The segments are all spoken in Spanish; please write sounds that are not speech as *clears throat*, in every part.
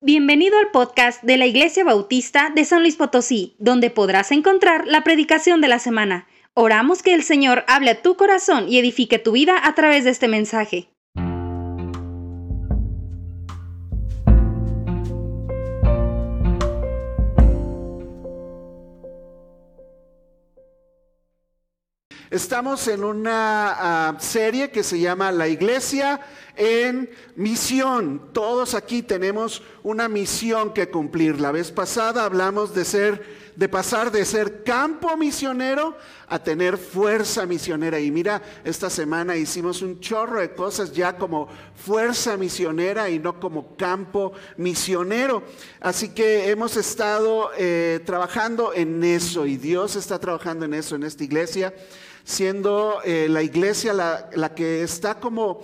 Bienvenido al podcast de la Iglesia Bautista de San Luis Potosí, donde podrás encontrar la predicación de la semana. Oramos que el Señor hable a tu corazón y edifique tu vida a través de este mensaje. Estamos en una uh, serie que se llama La Iglesia en Misión. Todos aquí tenemos una misión que cumplir. La vez pasada hablamos de ser de pasar de ser campo misionero a tener fuerza misionera. Y mira, esta semana hicimos un chorro de cosas ya como fuerza misionera y no como campo misionero. Así que hemos estado eh, trabajando en eso y Dios está trabajando en eso en esta iglesia siendo eh, la iglesia la, la, que está como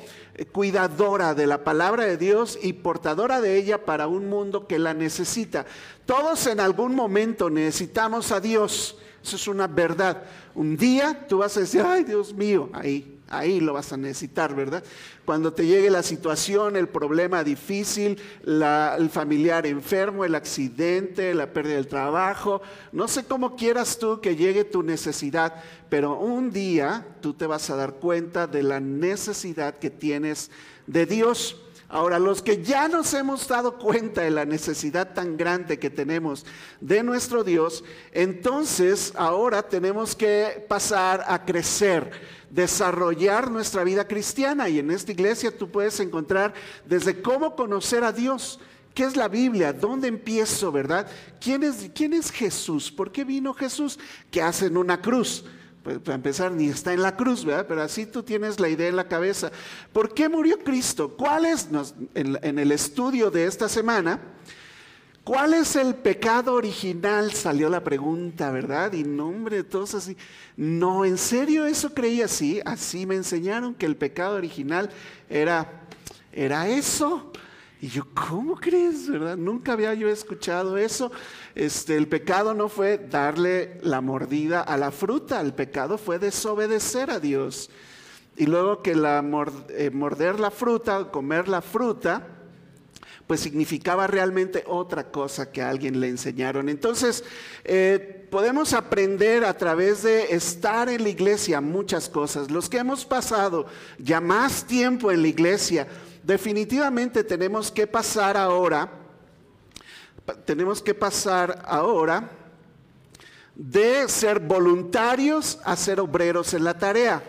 cuidadora de la palabra de Dios y portadora de ella para un mundo que la necesita. Todos en algún momento necesitamos a Dios, eso es una verdad. Un día tú vas a decir, ay Dios mío, ahí Ahí lo vas a necesitar, ¿verdad? Cuando te llegue la situación, el problema difícil, el familiar enfermo, el accidente, la pérdida del trabajo, no sé cómo quieras tú que llegue tu necesidad, pero un día tú te vas a dar cuenta de la necesidad que tienes de Dios. Ahora, los que ya nos hemos dado cuenta de la necesidad tan grande que tenemos de nuestro Dios, entonces ahora tenemos que pasar a crecer desarrollar nuestra vida cristiana. Y en esta iglesia tú puedes encontrar desde cómo conocer a Dios. ¿Qué es la Biblia? ¿Dónde empiezo, verdad? ¿Quién es, quién es Jesús? ¿Por qué vino Jesús? ¿Qué hace en una cruz? Pues para empezar, ni está en la cruz, ¿verdad? Pero así tú tienes la idea en la cabeza. ¿Por qué murió Cristo? ¿Cuál es, en, el estudio de esta semana, ¿Cuál es el pecado original? Salió la pregunta, ¿verdad? Y nombre, todos así. No, ¿en serio eso creía así? Así me enseñaron que el pecado original era, era eso. Y yo, ¿cómo crees, verdad? Nunca había yo escuchado eso. Este, el pecado no fue darle la mordida a la fruta, el pecado fue desobedecer a Dios. Y luego que la eh, morder la fruta, comer la fruta, pues significaba realmente otra cosa que a alguien le enseñaron. Entonces, eh, podemos aprender a través de estar en la iglesia muchas cosas. Los que hemos pasado ya más tiempo en la iglesia, definitivamente tenemos que pasar ahora, tenemos que pasar ahora de ser voluntarios a ser obreros en la tarea.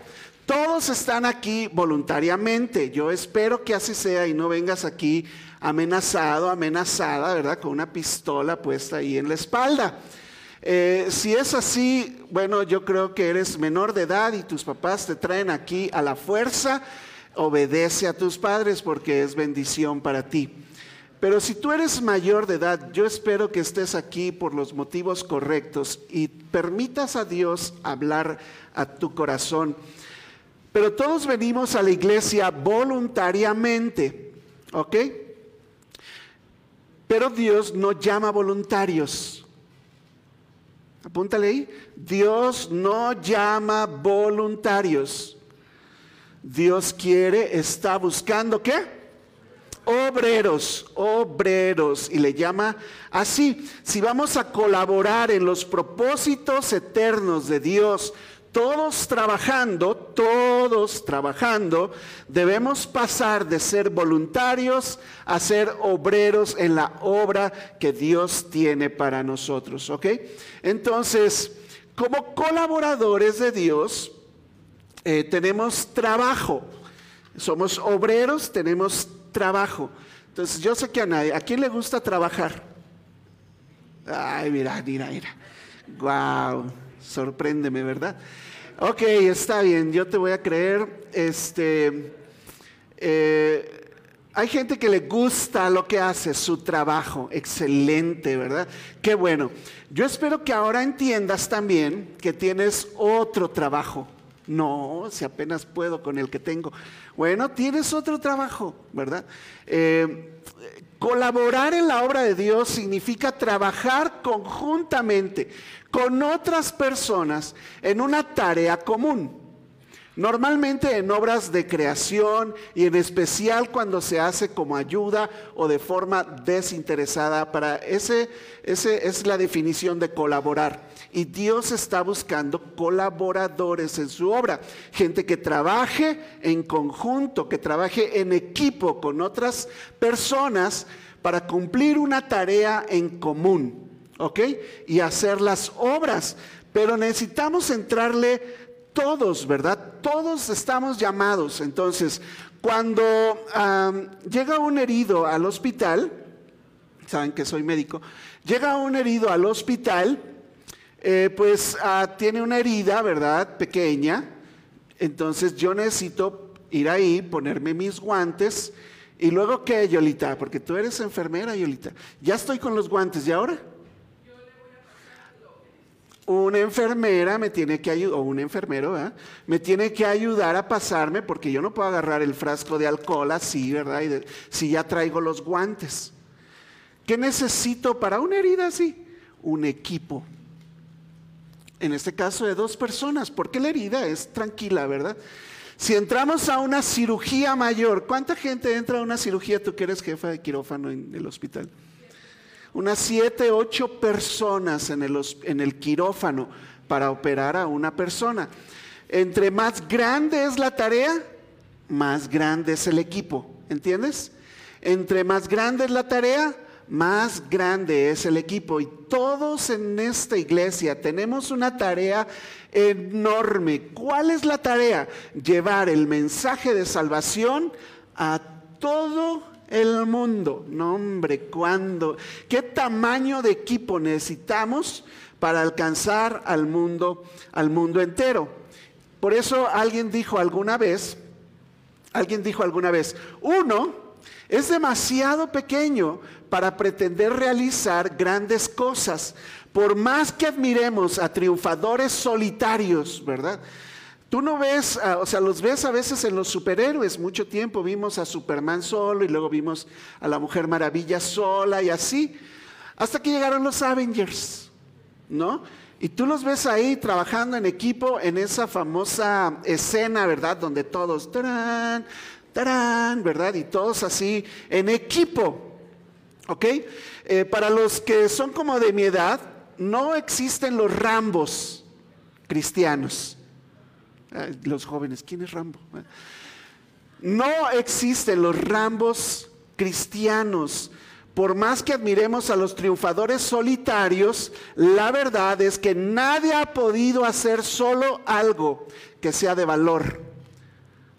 Todos están aquí voluntariamente. Yo espero que así sea y no vengas aquí amenazado, amenazada, ¿verdad? Con una pistola puesta ahí en la espalda. Eh, si es así, bueno, yo creo que eres menor de edad y tus papás te traen aquí a la fuerza, obedece a tus padres porque es bendición para ti. Pero si tú eres mayor de edad, yo espero que estés aquí por los motivos correctos y permitas a Dios hablar a tu corazón. Pero todos venimos a la iglesia voluntariamente, ¿ok? Pero Dios no llama voluntarios. Apúntale ahí. Dios no llama voluntarios. Dios quiere, está buscando qué? Obreros, obreros. Y le llama así. Si vamos a colaborar en los propósitos eternos de Dios, todos trabajando, todos trabajando, debemos pasar de ser voluntarios a ser obreros en la obra que Dios tiene para nosotros, ¿ok? Entonces, como colaboradores de Dios, eh, tenemos trabajo. Somos obreros, tenemos trabajo. Entonces, yo sé que a nadie, ¿a quién le gusta trabajar? Ay, mira, mira, mira. Wow, sorpréndeme, ¿verdad? Ok, está bien, yo te voy a creer. Este, eh, hay gente que le gusta lo que hace, su trabajo, excelente, ¿verdad? Qué bueno. Yo espero que ahora entiendas también que tienes otro trabajo. No, si apenas puedo con el que tengo. Bueno, tienes otro trabajo, ¿verdad? Eh, colaborar en la obra de Dios significa trabajar conjuntamente con otras personas en una tarea común. Normalmente en obras de creación y en especial cuando se hace como ayuda o de forma desinteresada, para ese, ese es la definición de colaborar. Y Dios está buscando colaboradores en su obra, gente que trabaje en conjunto, que trabaje en equipo con otras personas para cumplir una tarea en común, ¿ok? Y hacer las obras. Pero necesitamos entrarle todos, ¿verdad? Todos estamos llamados. Entonces, cuando llega un herido al hospital, saben que soy médico, llega un herido al hospital, eh, pues ah, tiene una herida, ¿verdad? Pequeña. Entonces yo necesito ir ahí, ponerme mis guantes. Y luego, ¿qué, Yolita? Porque tú eres enfermera, Yolita. Ya estoy con los guantes, ¿y ahora? una enfermera me tiene que ayudar, o un enfermero, me tiene que ayudar a pasarme porque yo no puedo agarrar el frasco de alcohol así, ¿verdad? si ya traigo los guantes. ¿Qué necesito para una herida así? Un equipo. En este caso de dos personas, porque la herida es tranquila, ¿verdad? Si entramos a una cirugía mayor, ¿cuánta gente entra a una cirugía? Tú que eres jefa de quirófano en el hospital unas siete, ocho personas en el, en el quirófano para operar a una persona. Entre más grande es la tarea, más grande es el equipo. ¿Entiendes? Entre más grande es la tarea, más grande es el equipo. Y todos en esta iglesia tenemos una tarea enorme. ¿Cuál es la tarea? Llevar el mensaje de salvación a todo el mundo. No, hombre, ¿cuándo? ¿Qué tamaño de equipo necesitamos para alcanzar al mundo, al mundo entero? Por eso alguien dijo alguna vez, alguien dijo alguna vez, uno es demasiado pequeño para pretender realizar grandes cosas, por más que admiremos a triunfadores solitarios, ¿verdad? Tú no ves, o sea, los ves a veces en los superhéroes. Mucho tiempo vimos a Superman solo y luego vimos a la Mujer Maravilla sola y así. Hasta que llegaron los Avengers, ¿no? Y tú los ves ahí trabajando en equipo en esa famosa escena, ¿verdad? Donde todos, tarán, ¿verdad? Y todos así en equipo, ¿ok? Eh, para los que son como de mi edad, no existen los rambos cristianos los jóvenes, ¿quién es Rambo? No existen los Rambos cristianos. Por más que admiremos a los triunfadores solitarios, la verdad es que nadie ha podido hacer solo algo que sea de valor.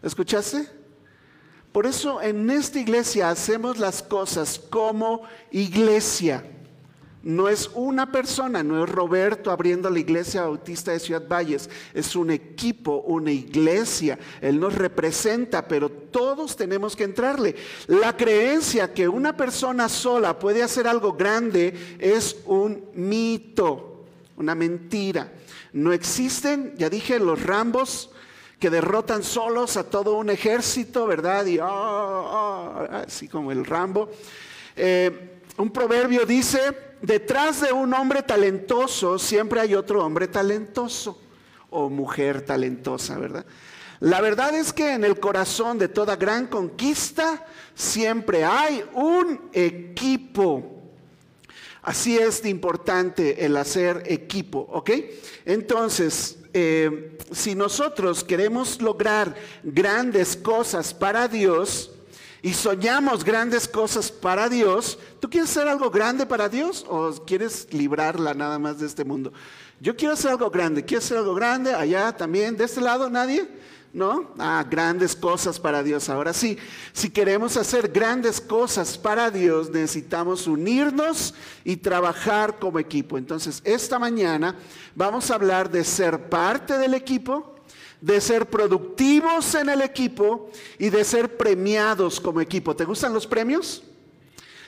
¿Escuchaste? Por eso en esta iglesia hacemos las cosas como iglesia. No es una persona, no es Roberto abriendo la iglesia bautista de Ciudad Valles, es un equipo, una iglesia. Él nos representa, pero todos tenemos que entrarle. La creencia que una persona sola puede hacer algo grande es un mito, una mentira. No existen, ya dije, los rambos que derrotan solos a todo un ejército, ¿verdad? Y ah, ah, así como el Rambo. Eh, un proverbio dice, detrás de un hombre talentoso siempre hay otro hombre talentoso o mujer talentosa, ¿verdad? La verdad es que en el corazón de toda gran conquista siempre hay un equipo. Así es importante el hacer equipo, ¿ok? Entonces, eh, si nosotros queremos lograr grandes cosas para Dios, y soñamos grandes cosas para Dios, ¿tú quieres hacer algo grande para Dios o quieres librarla nada más de este mundo? Yo quiero hacer algo grande, quiero hacer algo grande allá también, de este lado nadie. ¿No? Ah, grandes cosas para Dios. Ahora sí, si queremos hacer grandes cosas para Dios, necesitamos unirnos y trabajar como equipo. Entonces, esta mañana vamos a hablar de ser parte del equipo, de ser productivos en el equipo y de ser premiados como equipo. ¿Te gustan los premios?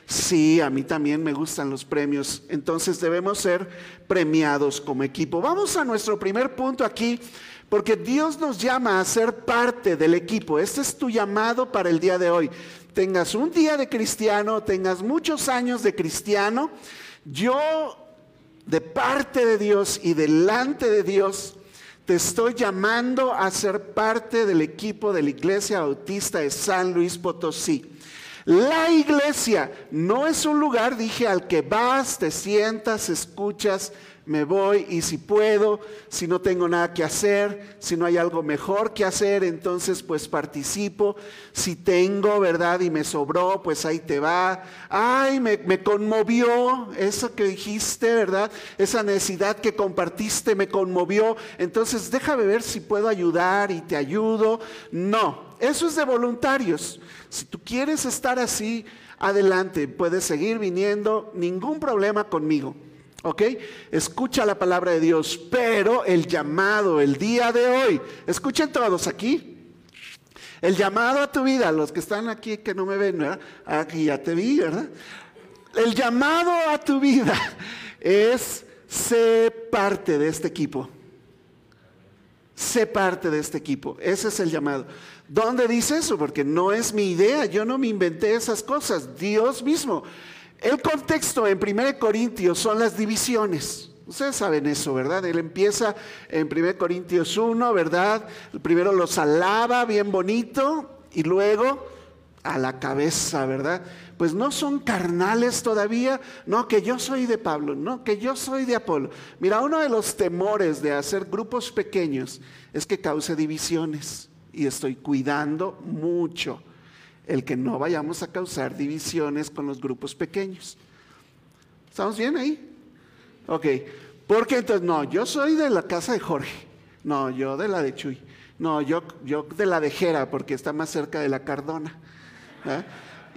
Sí, a mí también me gustan los premios. Entonces debemos ser premiados como equipo. Vamos a nuestro primer punto aquí, porque Dios nos llama a ser parte del equipo. Este es tu llamado para el día de hoy. Tengas un día de cristiano, tengas muchos años de cristiano. Yo, de parte de Dios y delante de Dios, te estoy llamando a ser parte del equipo de la Iglesia Bautista de San Luis Potosí. La iglesia no es un lugar, dije, al que vas, te sientas, escuchas, me voy y si puedo, si no tengo nada que hacer, si no hay algo mejor que hacer, entonces pues participo. Si tengo, ¿verdad? Y me sobró, pues ahí te va. Ay, me, conmovió eso que dijiste, ¿verdad? Esa necesidad que compartiste me conmovió. Entonces déjame ver si puedo ayudar y te ayudo. No, eso es de voluntarios. Si tú quieres estar así, adelante, puedes seguir viniendo, ningún problema conmigo. ¿Ok? Escucha la palabra de Dios, pero el llamado el día de hoy, escuchen todos aquí, el llamado a tu vida, los que están aquí que no me ven. Aquí ya te vi, ¿verdad? El llamado a tu vida es ser parte de este equipo. Sé parte de este equipo. Ese es el llamado. ¿Dónde dice eso? Porque no es mi idea. Yo no me inventé esas cosas. Dios mismo. El contexto en 1 Corintios son las divisiones. Ustedes saben eso, ¿verdad? Él empieza en 1 Corintios 1, ¿verdad? Primero los alaba bien bonito y luego a la cabeza, ¿verdad? Pues no son carnales todavía, no, que yo soy de Pablo, no, que yo soy de Apolo. Mira, uno de los temores de hacer grupos pequeños es que cause divisiones y estoy cuidando mucho el que no vayamos a causar divisiones con los grupos pequeños. ¿Estamos bien ahí? Ok, porque entonces, no, yo soy de la casa de Jorge, no, yo de la de Chuy, no, yo, yo de la de Jera, porque está más cerca de la Cardona. ¿eh?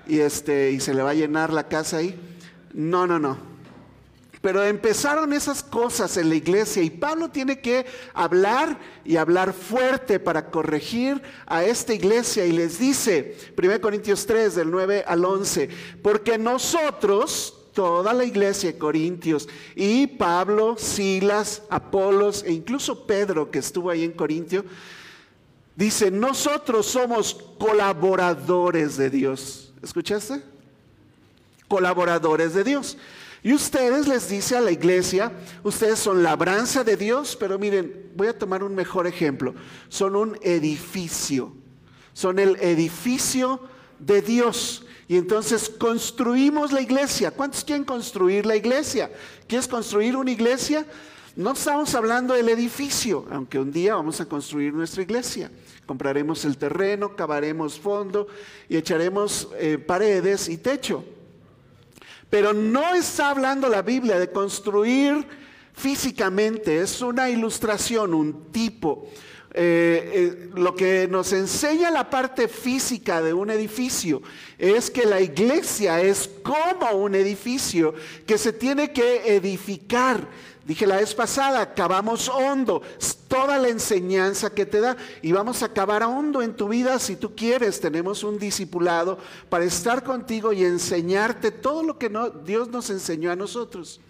Y, este, y se le va a llenar la casa ahí. No, no, no. Pero empezaron esas cosas en la iglesia y Pablo tiene que hablar y hablar fuerte para corregir a esta iglesia y les dice, 1 Corintios 3 del 9 al 11, porque nosotros, toda la iglesia de Corintios y Pablo, Silas, Apolos e incluso Pedro que estuvo ahí en Corintio, dice, nosotros somos colaboradores de Dios. ¿Escuchaste? Colaboradores de Dios. Y ustedes les dice a la iglesia, ustedes son labranza de Dios, pero miren, voy a tomar un mejor ejemplo. Son un edificio, son el edificio de Dios. Y entonces construimos la iglesia. ¿Cuántos quieren construir la iglesia? ¿Quieres construir una iglesia? No estamos hablando del edificio, aunque un día vamos a construir nuestra iglesia. Compraremos el terreno, cavaremos fondo y echaremos eh, paredes y techo. Pero no está hablando la Biblia de construir físicamente, es una ilustración, un tipo. Eh, eh, lo que nos enseña la parte física de un edificio es que la iglesia es como un edificio que se tiene que edificar Dije la vez pasada, cavamos hondo, toda la enseñanza que te da y vamos a cavar hondo en tu vida si tú quieres. Tenemos un discipulado para estar contigo y enseñarte todo lo que Dios nos enseñó a nosotros.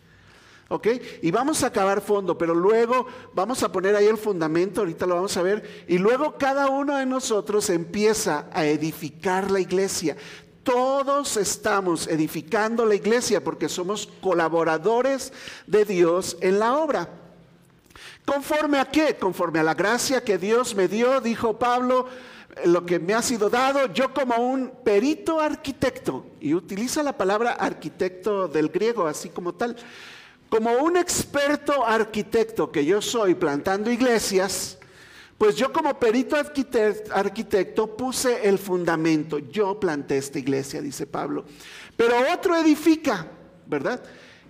¿Ok? Y vamos a cavar fondo, pero luego vamos a poner ahí el fundamento, ahorita lo vamos a ver, y luego cada uno de nosotros empieza a edificar la iglesia. Todos estamos edificando la iglesia porque somos colaboradores de Dios en la obra. ¿Conforme a qué? Conforme a la gracia que Dios me dio, dijo Pablo, lo que me ha sido dado, yo como un perito arquitecto, y utiliza la palabra arquitecto del griego así como tal, como un experto arquitecto que yo soy plantando iglesias, pues yo como perito arquitecto puse el fundamento, yo planté esta iglesia, dice Pablo. Pero otro edifica, ¿verdad?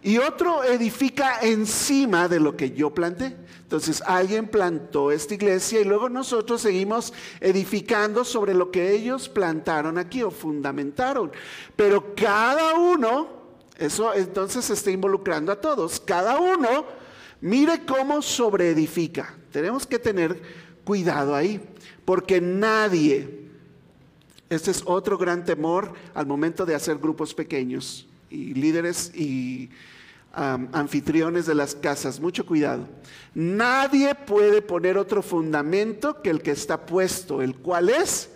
Y otro edifica encima de lo que yo planté. Entonces alguien plantó esta iglesia y luego nosotros seguimos edificando sobre lo que ellos plantaron aquí o fundamentaron. Pero cada uno, eso entonces se está involucrando a todos, cada uno mire cómo sobreedifica. Tenemos que tener cuidado ahí, porque nadie, este es otro gran temor al momento de hacer grupos pequeños y líderes y anfitriones de las casas, mucho cuidado. Nadie puede poner otro fundamento que el que está puesto, el cual es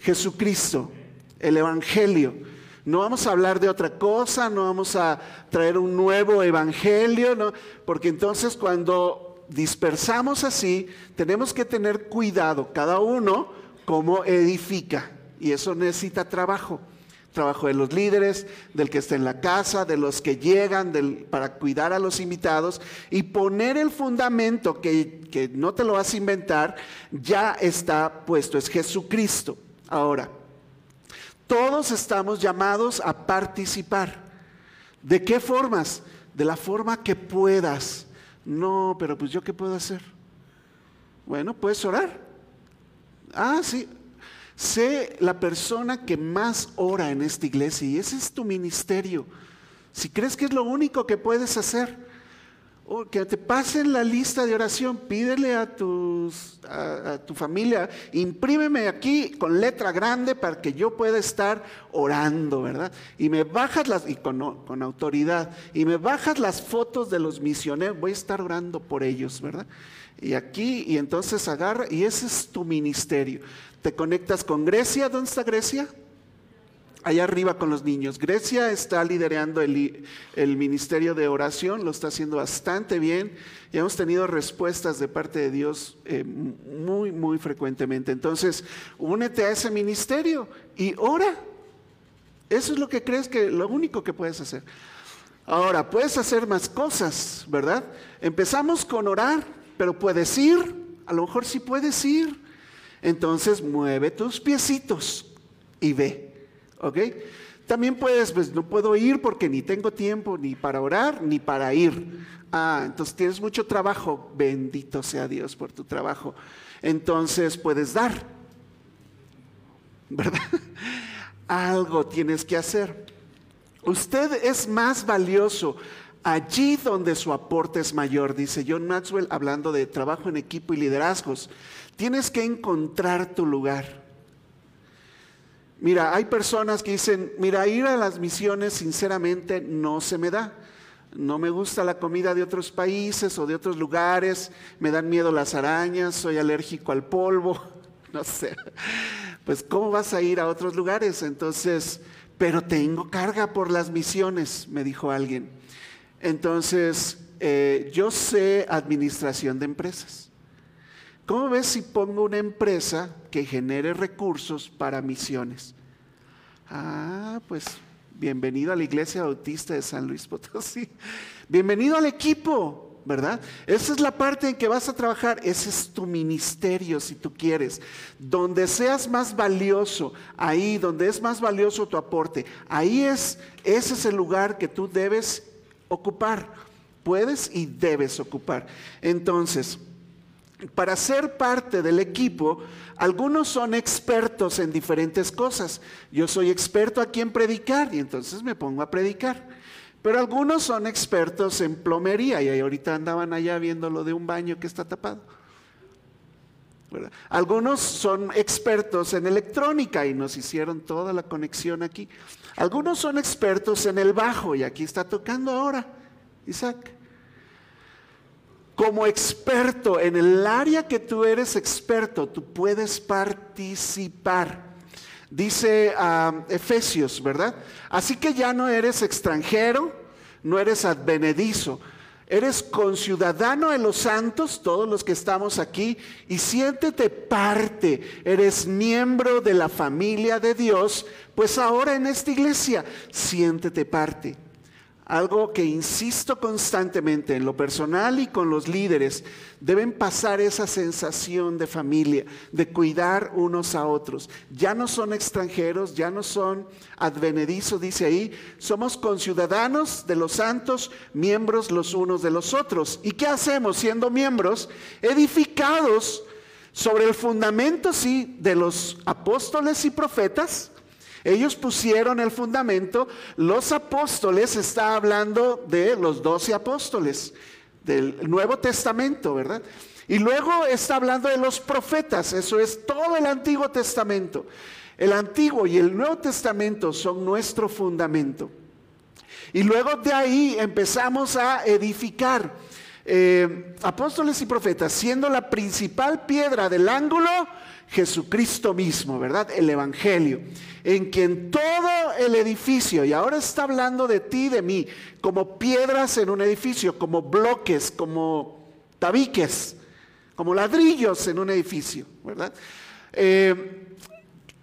Jesucristo, el Evangelio. No vamos a hablar de otra cosa, no vamos a traer un nuevo Evangelio, ¿no? porque entonces cuando dispersamos así, tenemos que tener cuidado cada uno como edifica. Y eso necesita trabajo. Trabajo de los líderes, del que está en la casa, de los que llegan para cuidar a los invitados y poner el fundamento que, que no te lo vas a inventar, ya está puesto, es Jesucristo. Ahora, todos estamos llamados a participar. ¿De qué formas? De la forma que puedas. No, pero pues yo qué puedo hacer? Bueno, puedes orar. Ah, sí. Sé la persona que más ora en esta iglesia y ese es tu ministerio. Si crees que es lo único que puedes hacer, que te pasen la lista de oración, pídele a, tus, a, tu familia, imprímeme aquí con letra grande para que yo pueda estar orando, ¿verdad? Y me bajas las, y con, con autoridad, y me bajas las fotos de los misioneros, voy a estar orando por ellos, ¿verdad? Y aquí, y entonces agarra, y ese es tu ministerio. Te conectas con Grecia, ¿dónde está Grecia? Allá arriba con los niños. Grecia está liderando el, ministerio de oración, lo está haciendo bastante bien y hemos tenido respuestas de parte de Dios eh, muy, muy frecuentemente. Entonces, únete a ese ministerio y ora. Eso es lo que crees que lo único que puedes hacer. Ahora, puedes hacer más cosas, ¿verdad? Empezamos con orar, pero puedes ir, a lo mejor sí puedes ir. Entonces, mueve tus piecitos y ve. ¿Ok? También puedes, pues no puedo ir porque ni tengo tiempo ni para orar ni para ir. Ah, entonces tienes mucho trabajo. Bendito sea Dios por tu trabajo. Entonces puedes dar, ¿verdad? *laughs* Algo tienes que hacer. Usted es más valioso allí donde su aporte es mayor, dice John Maxwell, hablando de trabajo en equipo y liderazgos. Tienes que encontrar tu lugar. Mira, hay personas que dicen, mira, ir a las misiones sinceramente no se me da. No me gusta la comida de otros países o de otros lugares, me dan miedo las arañas, soy alérgico al polvo, *laughs* no sé. Pues ¿cómo vas a ir a otros lugares? Entonces, pero tengo carga por las misiones, me dijo alguien. Entonces, eh, yo sé administración de empresas. ¿Cómo ves si pongo una empresa que genere recursos para misiones? Ah, pues bienvenido a la Iglesia Bautista de San Luis Potosí. Bienvenido al equipo, ¿verdad? Esa es la parte en que vas a trabajar. Ese es tu ministerio, si tú quieres. Donde seas más valioso, ahí donde es más valioso tu aporte, ahí es, ese es el lugar que tú debes ocupar. Puedes y debes ocupar. Entonces, para ser parte del equipo, algunos son expertos en diferentes cosas. Yo soy experto aquí en predicar y entonces me pongo a predicar. Pero algunos son expertos en plomería y ahorita andaban allá viendo lo de un baño que está tapado. Algunos son expertos en electrónica y nos hicieron toda la conexión aquí. Algunos son expertos en el bajo y aquí está tocando ahora Isaac como experto en el área que tú eres experto, tú puedes participar. Dice ah, Efesios, ¿verdad? Así que ya no eres extranjero, no eres advenedizo, eres conciudadano de los santos, todos los que estamos aquí, y siéntete parte, eres miembro de la familia de Dios, pues ahora en esta iglesia, siéntete parte algo que insisto constantemente en lo personal y con los líderes, deben pasar esa sensación de familia, de cuidar unos a otros. Ya no son extranjeros, ya no son advenedizos, dice ahí, somos conciudadanos de los santos, miembros los unos de los otros. ¿Y qué hacemos siendo miembros? Edificados sobre el fundamento, sí, de los apóstoles y profetas ellos pusieron el fundamento. Los apóstoles, está hablando de los doce apóstoles del Nuevo Testamento, ¿verdad? Y luego está hablando de los profetas, eso es todo el Antiguo Testamento. El Antiguo y el Nuevo Testamento son nuestro fundamento. Y luego de ahí empezamos a edificar. Eh, apóstoles y profetas, siendo la principal piedra del ángulo, Jesucristo mismo, ¿verdad? El Evangelio, en quien todo el edificio, y ahora está hablando de ti y de mí, como piedras en un edificio, como bloques, como tabiques, como ladrillos en un edificio, ¿verdad? Eh,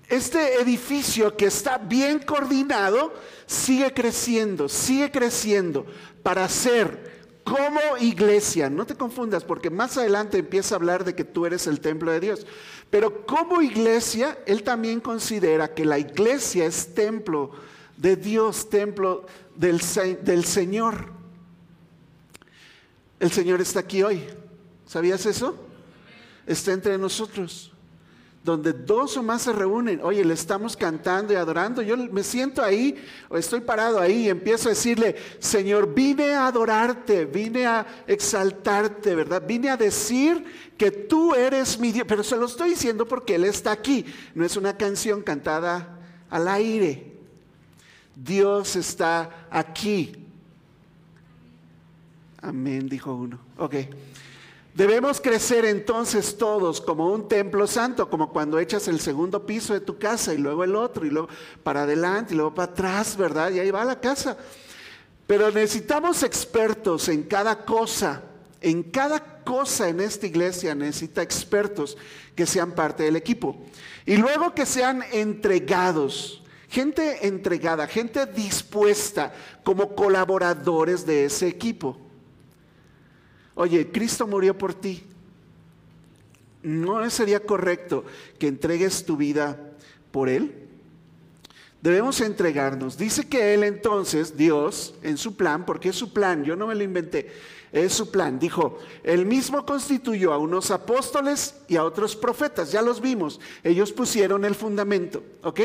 este edificio que está bien coordinado sigue creciendo, sigue creciendo para ser como iglesia. No te confundas porque más adelante empieza a hablar de que tú eres el templo de Dios. Pero como iglesia, él también considera que la iglesia es templo de Dios, templo del, del Señor. El Señor está aquí hoy. ¿Sabías eso? Está entre nosotros donde dos o más se reúnen, oye, le estamos cantando y adorando, yo me siento ahí, o estoy parado ahí y empiezo a decirle, Señor, vine a adorarte, vine a exaltarte, ¿verdad? Vine a decir que tú eres mi Dios, pero se lo estoy diciendo porque Él está aquí, no es una canción cantada al aire. Dios está aquí. Amén, dijo uno. Ok. Debemos crecer entonces todos como un templo santo, como cuando echas el segundo piso de tu casa y luego el otro y luego para adelante y luego para atrás, ¿verdad? Y ahí va la casa. Pero necesitamos expertos en cada cosa, en cada cosa en esta iglesia necesita expertos que sean parte del equipo. Y luego que sean entregados, gente entregada, gente dispuesta como colaboradores de ese equipo. Oye, Cristo murió por ti. ¿No sería correcto que entregues tu vida por Él? Debemos entregarnos. Dice que Él entonces, Dios, en su plan, porque es su plan, yo no me lo inventé, es su plan, dijo, Él mismo constituyó a unos apóstoles y a otros profetas, ya los vimos, ellos pusieron el fundamento, ¿ok?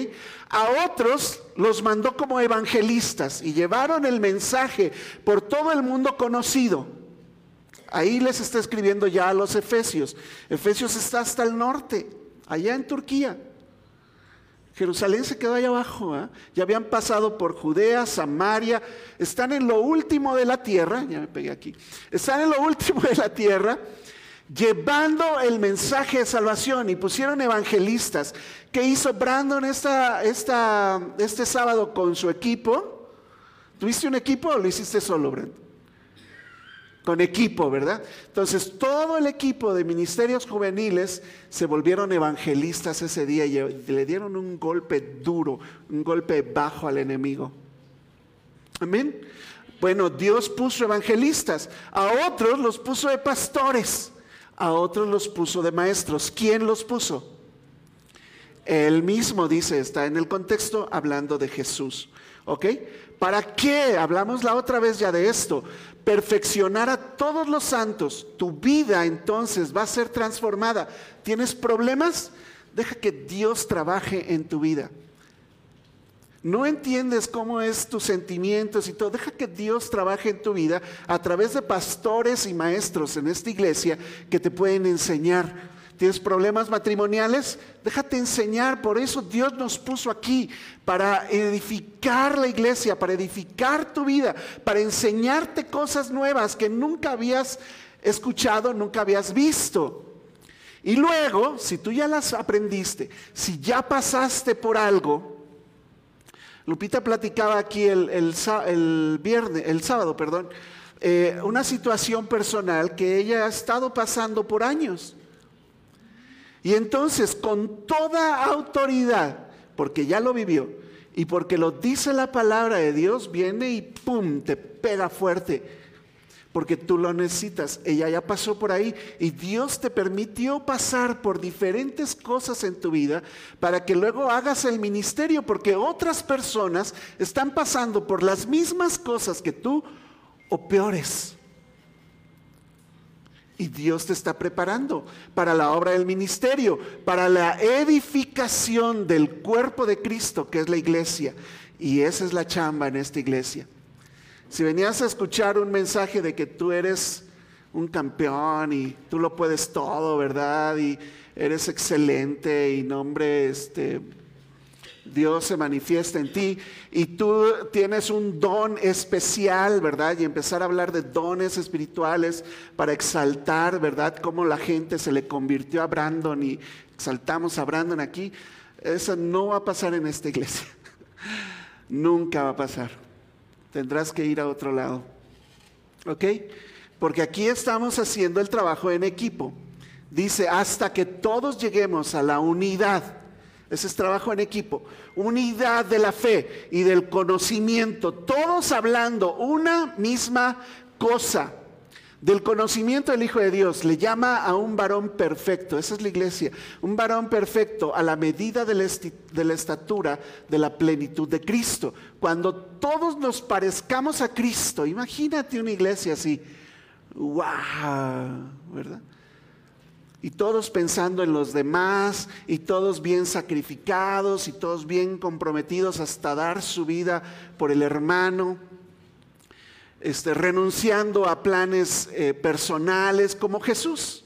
A otros los mandó como evangelistas y llevaron el mensaje por todo el mundo conocido. Ahí les está escribiendo ya a los Efesios. Efesios está hasta el norte, allá en Turquía. Jerusalén se quedó allá abajo. ¿ah? Ya habían pasado por Judea, Samaria. Están en lo último de la tierra. Ya me pegué aquí. Están en lo último de la tierra llevando el mensaje de salvación y pusieron evangelistas. ¿Qué hizo Brandon esta, este sábado con su equipo? ¿Tuviste un equipo o lo hiciste solo, Brandon? Con equipo, ¿verdad? Entonces todo el equipo de ministerios juveniles se volvieron evangelistas ese día y le dieron un golpe duro, un golpe bajo al enemigo. Amén. Bueno, Dios puso evangelistas, a otros los puso de pastores, a otros los puso de maestros. ¿Quién los puso? Él mismo dice, está en el contexto hablando de Jesús. ¿Ok? ¿Para qué? Hablamos la otra vez ya de esto perfeccionar a todos los santos, tu vida entonces va a ser transformada. ¿Tienes problemas? Deja que Dios trabaje en tu vida. No entiendes cómo es tus sentimientos y todo. Deja que Dios trabaje en tu vida a través de pastores y maestros en esta iglesia que te pueden enseñar ¿Tienes problemas matrimoniales? Déjate enseñar. Por eso Dios nos puso aquí para edificar la iglesia, para edificar tu vida, para enseñarte cosas nuevas que nunca habías escuchado, nunca habías visto. Y luego, si tú ya las aprendiste, si ya pasaste por algo, Lupita platicaba aquí el, viernes, el sábado, perdón, eh, una situación personal que ella ha estado pasando por años. Y entonces con toda autoridad, porque ya lo vivió y porque lo dice la palabra de Dios, viene y ¡pum! te pega fuerte. Porque tú lo necesitas. Ella ya pasó por ahí y Dios te permitió pasar por diferentes cosas en tu vida para que luego hagas el ministerio, porque otras personas están pasando por las mismas cosas que tú o peores. Y Dios te está preparando para la obra del ministerio, para la edificación del cuerpo de Cristo, que es la iglesia. Y esa es la chamba en esta iglesia. Si venías a escuchar un mensaje de que tú eres un campeón y tú lo puedes todo, ¿verdad? Y eres excelente y nombre, este, Dios se manifiesta en ti y tú tienes un don especial, ¿verdad? Y empezar a hablar de dones espirituales para exaltar, ¿verdad? Cómo la gente se le convirtió a Brandon y exaltamos a Brandon aquí. Eso no va a pasar en esta iglesia. *laughs* Nunca va a pasar. Tendrás que ir a otro lado. ¿Ok? porque aquí estamos haciendo el trabajo en equipo. Dice, hasta que todos lleguemos a la unidad. Ese es trabajo en equipo. Unidad de la fe y del conocimiento. Todos hablando una misma cosa del conocimiento del Hijo de Dios, le llama a un varón perfecto, esa es la iglesia, un varón perfecto a la medida de la, estatura de la plenitud de Cristo. Cuando todos nos parezcamos a Cristo, imagínate una iglesia así, wow, ¿verdad? Y todos pensando en los demás, y todos bien sacrificados, y todos bien comprometidos hasta dar su vida por el hermano. Este, renunciando a planes eh, personales como Jesús,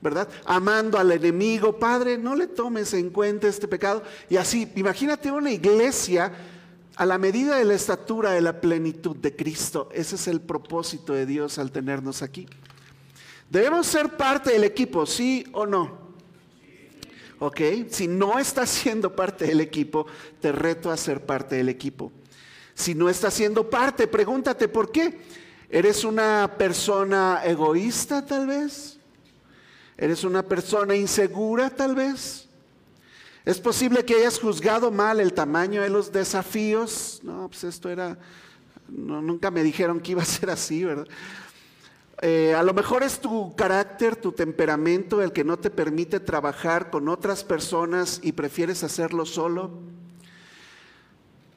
¿verdad? Amando al enemigo, Padre, no le tomes en cuenta este pecado. Y así, imagínate una iglesia a la medida de la estatura de la plenitud de Cristo. Ese es el propósito de Dios al tenernos aquí. Debemos ser parte del equipo, ¿sí o no? Ok, si no estás siendo parte del equipo, te reto a ser parte del equipo. Si no estás siendo parte, pregúntate por qué. ¿Eres una persona egoísta tal vez? ¿Eres una persona insegura tal vez? ¿Es posible que hayas juzgado mal el tamaño de los desafíos? No, pues esto era, nunca me dijeron que iba a ser así, ¿verdad? Eh, a lo mejor es tu carácter, tu temperamento el que no te permite trabajar con otras personas y prefieres hacerlo solo.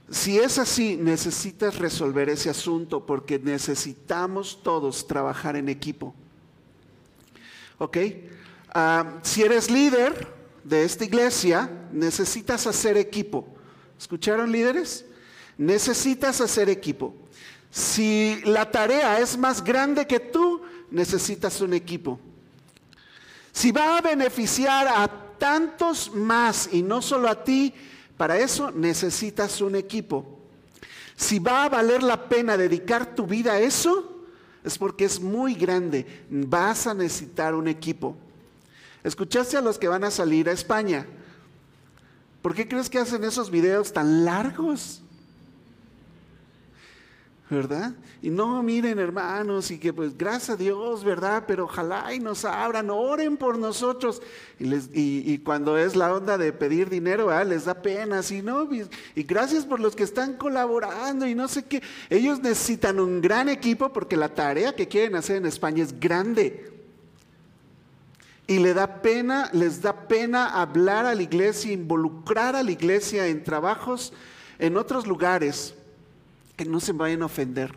Si es así, necesitas resolver ese asunto porque necesitamos todos trabajar en equipo. ¿Ok? Ah, si eres líder de esta iglesia, necesitas hacer equipo. ¿Escucharon líderes? Necesitas hacer equipo. Si la tarea es más grande que tú, necesitas un equipo. Si va a beneficiar a tantos más y no solo a ti, para eso necesitas un equipo. Si va a valer la pena dedicar tu vida a eso, es porque es muy grande. Vas a necesitar un equipo. ¿Escuchaste a los que van a salir a España? ¿Por qué crees que hacen esos videos tan largos? ¿Verdad? Y no, miren hermanos, y que pues gracias a Dios, ¿verdad? Pero ojalá y nos abran, oren por nosotros. Y, cuando es la onda de pedir dinero, les da pena, así, ¿no? Y, gracias por los que están colaborando y no sé qué. Ellos necesitan un gran equipo porque la tarea que quieren hacer en España es grande. Y le da pena, les da pena hablar a la iglesia, involucrar a la iglesia en trabajos en otros lugares que no se vayan a ofender,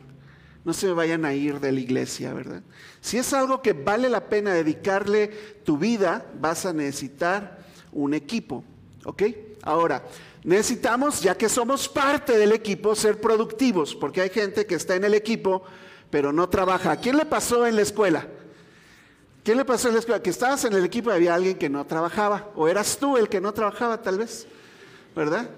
no se vayan a ir de la iglesia, ¿verdad? Si es algo que vale la pena dedicarle tu vida, vas a necesitar un equipo, ¿ok? Ahora, necesitamos, ya que somos parte del equipo, ser productivos, porque hay gente que está en el equipo, pero no trabaja. ¿A quién le pasó en la escuela? ¿Quién le pasó en la escuela? Que estabas en el equipo y había alguien que no trabajaba, o eras tú el que no trabajaba tal vez, ¿verdad?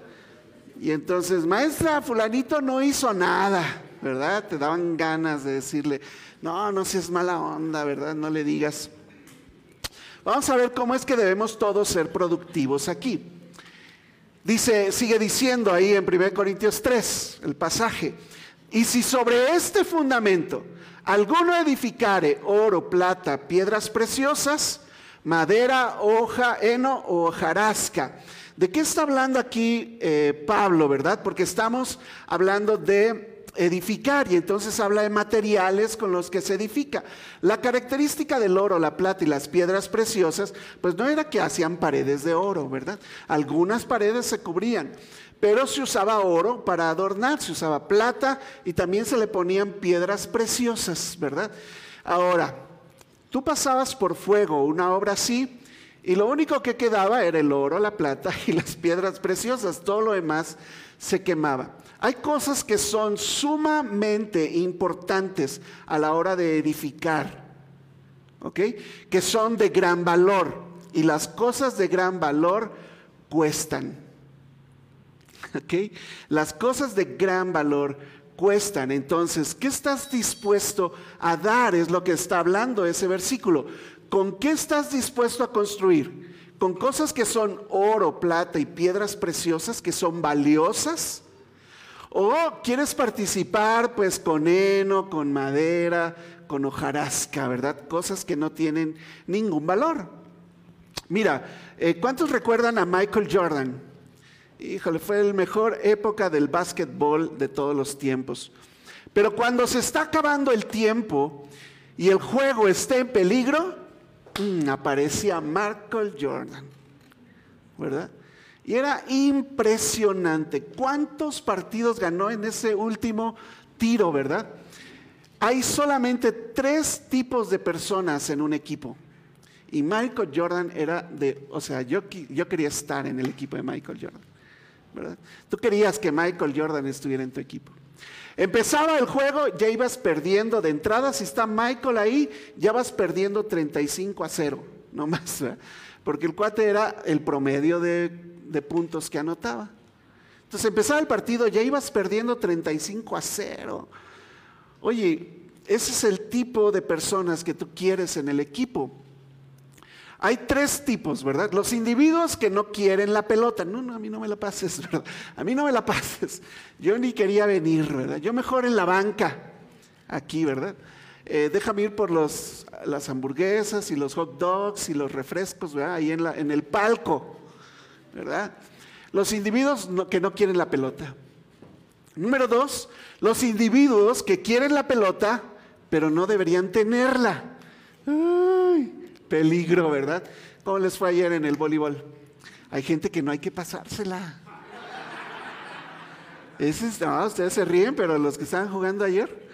Y entonces, maestra, fulanito no hizo nada, ¿verdad? Te daban ganas de decirle, no, no seas mala onda, ¿verdad? No le digas. Vamos a ver cómo es que debemos todos ser productivos aquí. Dice, sigue diciendo ahí en 1 Corintios 3, el pasaje. Y si sobre este fundamento alguno edificare oro, plata, piedras preciosas, madera, hoja, heno o hojarasca, ¿De qué está hablando aquí eh, Pablo, verdad? Porque estamos hablando de edificar y entonces habla de materiales con los que se edifica. La característica del oro, la plata y las piedras preciosas, pues no era que hacían paredes de oro, ¿verdad? Algunas paredes se cubrían, pero se usaba oro para adornar, se usaba plata y también se le ponían piedras preciosas, ¿verdad? Ahora, tú pasabas por fuego una obra así y lo único que quedaba era el oro, la plata *laughs* y las piedras preciosas. Todo lo demás se quemaba. Hay cosas que son sumamente importantes a la hora de edificar, ¿ok? Que son de gran valor. Y las cosas de gran valor cuestan. *laughs* ¿Ok? Las cosas de gran valor cuestan. Entonces, ¿qué estás dispuesto a dar? Es lo que está hablando ese versículo. ¿Con qué estás dispuesto a construir? ¿Con cosas que son oro, plata y piedras preciosas que son valiosas? O quieres participar pues con heno, con madera, con hojarasca, ¿verdad? Cosas que no tienen ningún valor. Mira, eh, ¿cuántos recuerdan a Michael Jordan? Híjole, fue el mejor época del básquetbol de todos los tiempos. Pero cuando se está acabando el tiempo y el juego está en peligro, mm, aparecía Michael Jordan, ¿verdad? Y era impresionante. ¿Cuántos partidos ganó en ese último tiro, verdad? Hay solamente tres tipos de personas en un equipo. Y Michael Jordan era de, o sea, yo, yo quería estar en el equipo de Michael Jordan. ¿verdad? Tú querías que Michael Jordan estuviera en tu equipo. Empezaba el juego, ya ibas perdiendo de entrada. Si está Michael ahí, ya vas perdiendo 35 a 0, *laughs* no más. Porque el cuate era el promedio de de puntos que anotaba. Entonces empezaba el partido, ya ibas perdiendo 35 a 0. Oye, ese es el tipo de personas que tú quieres en el equipo. Hay tres tipos, ¿verdad? Los individuos que no quieren la pelota. No, no, a mí no me la pases, *laughs* ¿verdad? A mí no me la pases. Yo ni quería venir, ¿verdad? Yo mejor en la banca, aquí, ¿verdad? Eh, déjame ir por los, las hamburguesas y los hot dogs y los refrescos, ¿verdad? Ahí en, la, en el palco. ¿verdad? Los individuos que no quieren la pelota. Número dos, los individuos que quieren la pelota, pero no deberían tenerla. Peligro, ¿verdad? ¿Cómo les fue ayer en el voleibol? Hay gente que no hay que pasársela. Ese no, ustedes se ríen, pero los que estaban jugando ayer,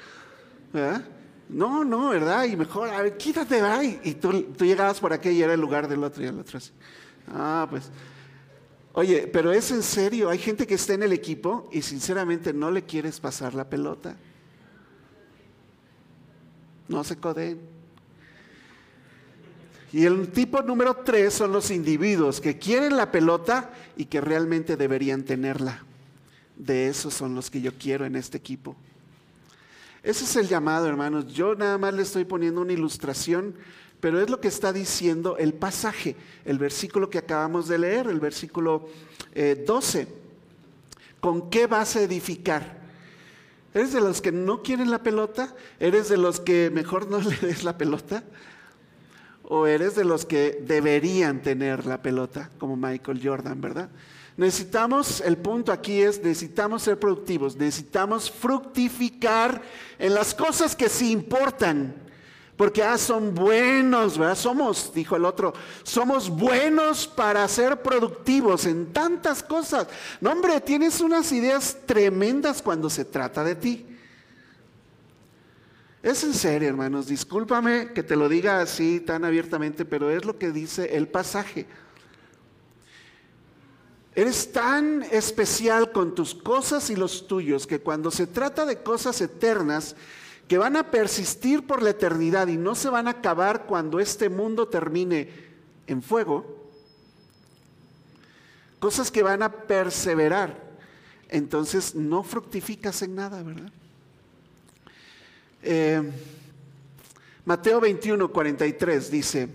¿verdad? No, no, ¿verdad? Y mejor, a ver, quítate, ¿verdad? Y, tú, tú, llegabas por aquí y era el lugar del otro y el otro así. Ah, pues Oye, pero es en serio, hay gente que está en el equipo y sinceramente no le quieres pasar la pelota. No se coden. Y el tipo número tres son los individuos que quieren la pelota y que realmente deberían tenerla. De esos son los que yo quiero en este equipo. Ese es el llamado, hermanos. Yo nada más le estoy poniendo una ilustración pero es lo que está diciendo el pasaje, el versículo que acabamos de leer, el versículo 12. Eh, ¿Con qué vas a edificar? ¿Eres de los que no quieren la pelota? ¿Eres de los que mejor no *laughs* le des la pelota? ¿O eres de los que deberían tener la pelota, como Michael Jordan, verdad? Necesitamos, el punto aquí es, necesitamos ser productivos, necesitamos fructificar en las cosas que sí importan porque ah, son buenos, ¿verdad? Somos, dijo el otro, somos buenos para ser productivos en tantas cosas. No, hombre, tienes unas ideas tremendas cuando se trata de ti. Es en serio, hermanos, discúlpame que te lo diga así tan abiertamente, pero es lo que dice el pasaje. Eres tan especial con tus cosas y los tuyos que cuando se trata de cosas eternas, que van a persistir por la eternidad y no se van a acabar cuando este mundo termine en fuego, cosas que van a perseverar, entonces no fructificas en nada, ¿verdad? Eh, Mateo 21, 43 dice,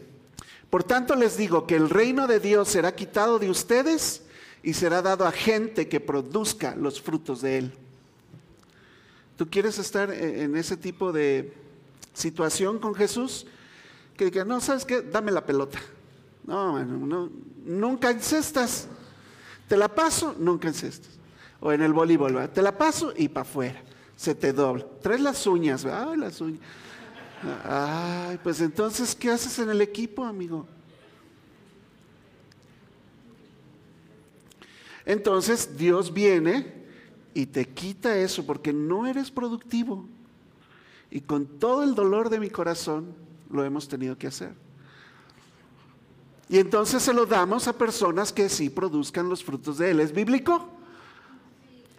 por tanto les digo que el reino de Dios será quitado de ustedes y será dado a gente que produzca los frutos de él. ¿Tú quieres estar e-, en ese tipo de situación con Jesús? Que diga, no, ¿sabes qué? Dame la pelota. No, no, nunca encestas. Te la paso, nunca encestas. O en el voleibol, te la paso y para afuera. Se te dobla. Traes las uñas, ay, las uñas. Ay, pues entonces, ¿qué haces en el equipo, amigo? Entonces Dios viene y te quita eso porque no eres productivo. Y con todo el dolor de mi corazón lo hemos tenido que hacer. Y entonces se lo damos a personas que sí produzcan los frutos de Él. ¿Es bíblico?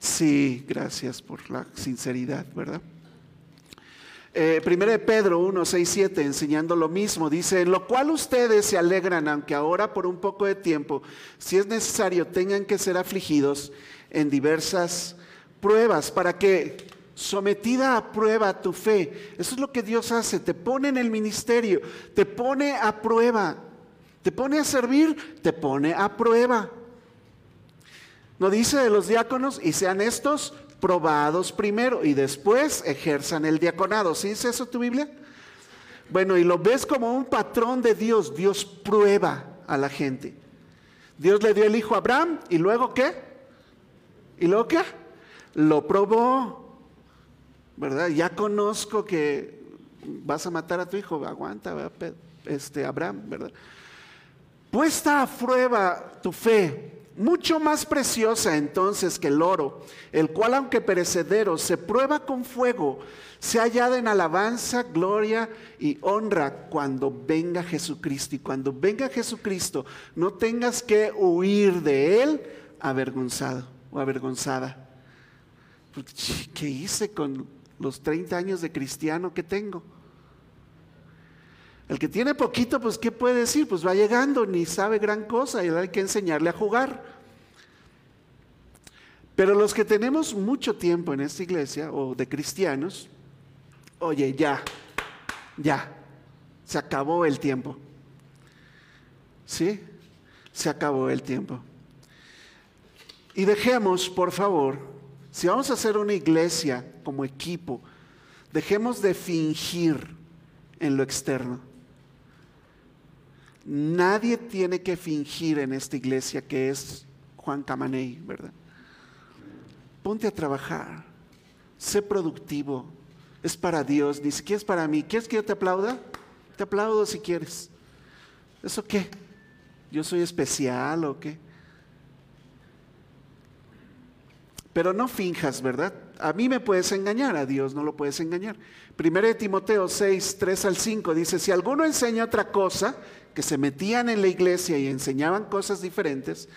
Sí, gracias por la sinceridad, ¿verdad? Eh, primero de Pedro 1, 6, 7, enseñando lo mismo, dice, en lo cual ustedes se alegran, aunque ahora por un poco de tiempo, si es necesario, tengan que ser afligidos en diversas pruebas para que sometida a prueba tu fe. Eso es lo que Dios hace, te pone en el ministerio, te pone a prueba, te pone a servir, te pone a prueba. No dice de los diáconos y sean estos probados primero y después ejerzan el diaconado. ¿Sí dice eso tu Biblia? Bueno, y lo ves como un patrón de Dios. Dios prueba a la gente. Dios le dio el hijo a Abraham y luego qué? ¿Y luego qué? Lo probó. ¿Verdad? Ya conozco que vas a matar a tu hijo. Aguanta, este Abraham, ¿verdad? Puesta a prueba tu fe, mucho más preciosa entonces que el oro, el cual aunque perecedero se prueba con fuego, se hallada en alabanza, gloria y honra cuando venga Jesucristo. Y cuando venga Jesucristo, no tengas que huir de Él avergonzado o avergonzada. ¿Qué hice con los 30 años de cristiano que tengo? El que tiene poquito, pues ¿qué puede decir? Pues va llegando, ni sabe gran cosa y hay que enseñarle a jugar. Pero los que tenemos mucho tiempo en esta iglesia o de cristianos, oye, ya, ya, se acabó el tiempo. ¿Sí? Se acabó el tiempo. Y dejemos, por favor, si vamos a hacer una iglesia como equipo, dejemos de fingir en lo externo. Nadie tiene que fingir en esta iglesia que es Juan Camaney, ¿verdad? Ponte a trabajar, sé productivo, es para Dios, ni siquiera es para mí. ¿Quieres que yo te aplauda? Te aplaudo si quieres. ¿Eso qué? ¿Yo soy especial o qué? Pero no finjas, ¿verdad? A mí me puedes engañar, a Dios no lo puedes engañar. Primero de Timoteo 6, 3 al 5 dice, si alguno enseña otra cosa, que se metían en la iglesia y enseñaban cosas diferentes,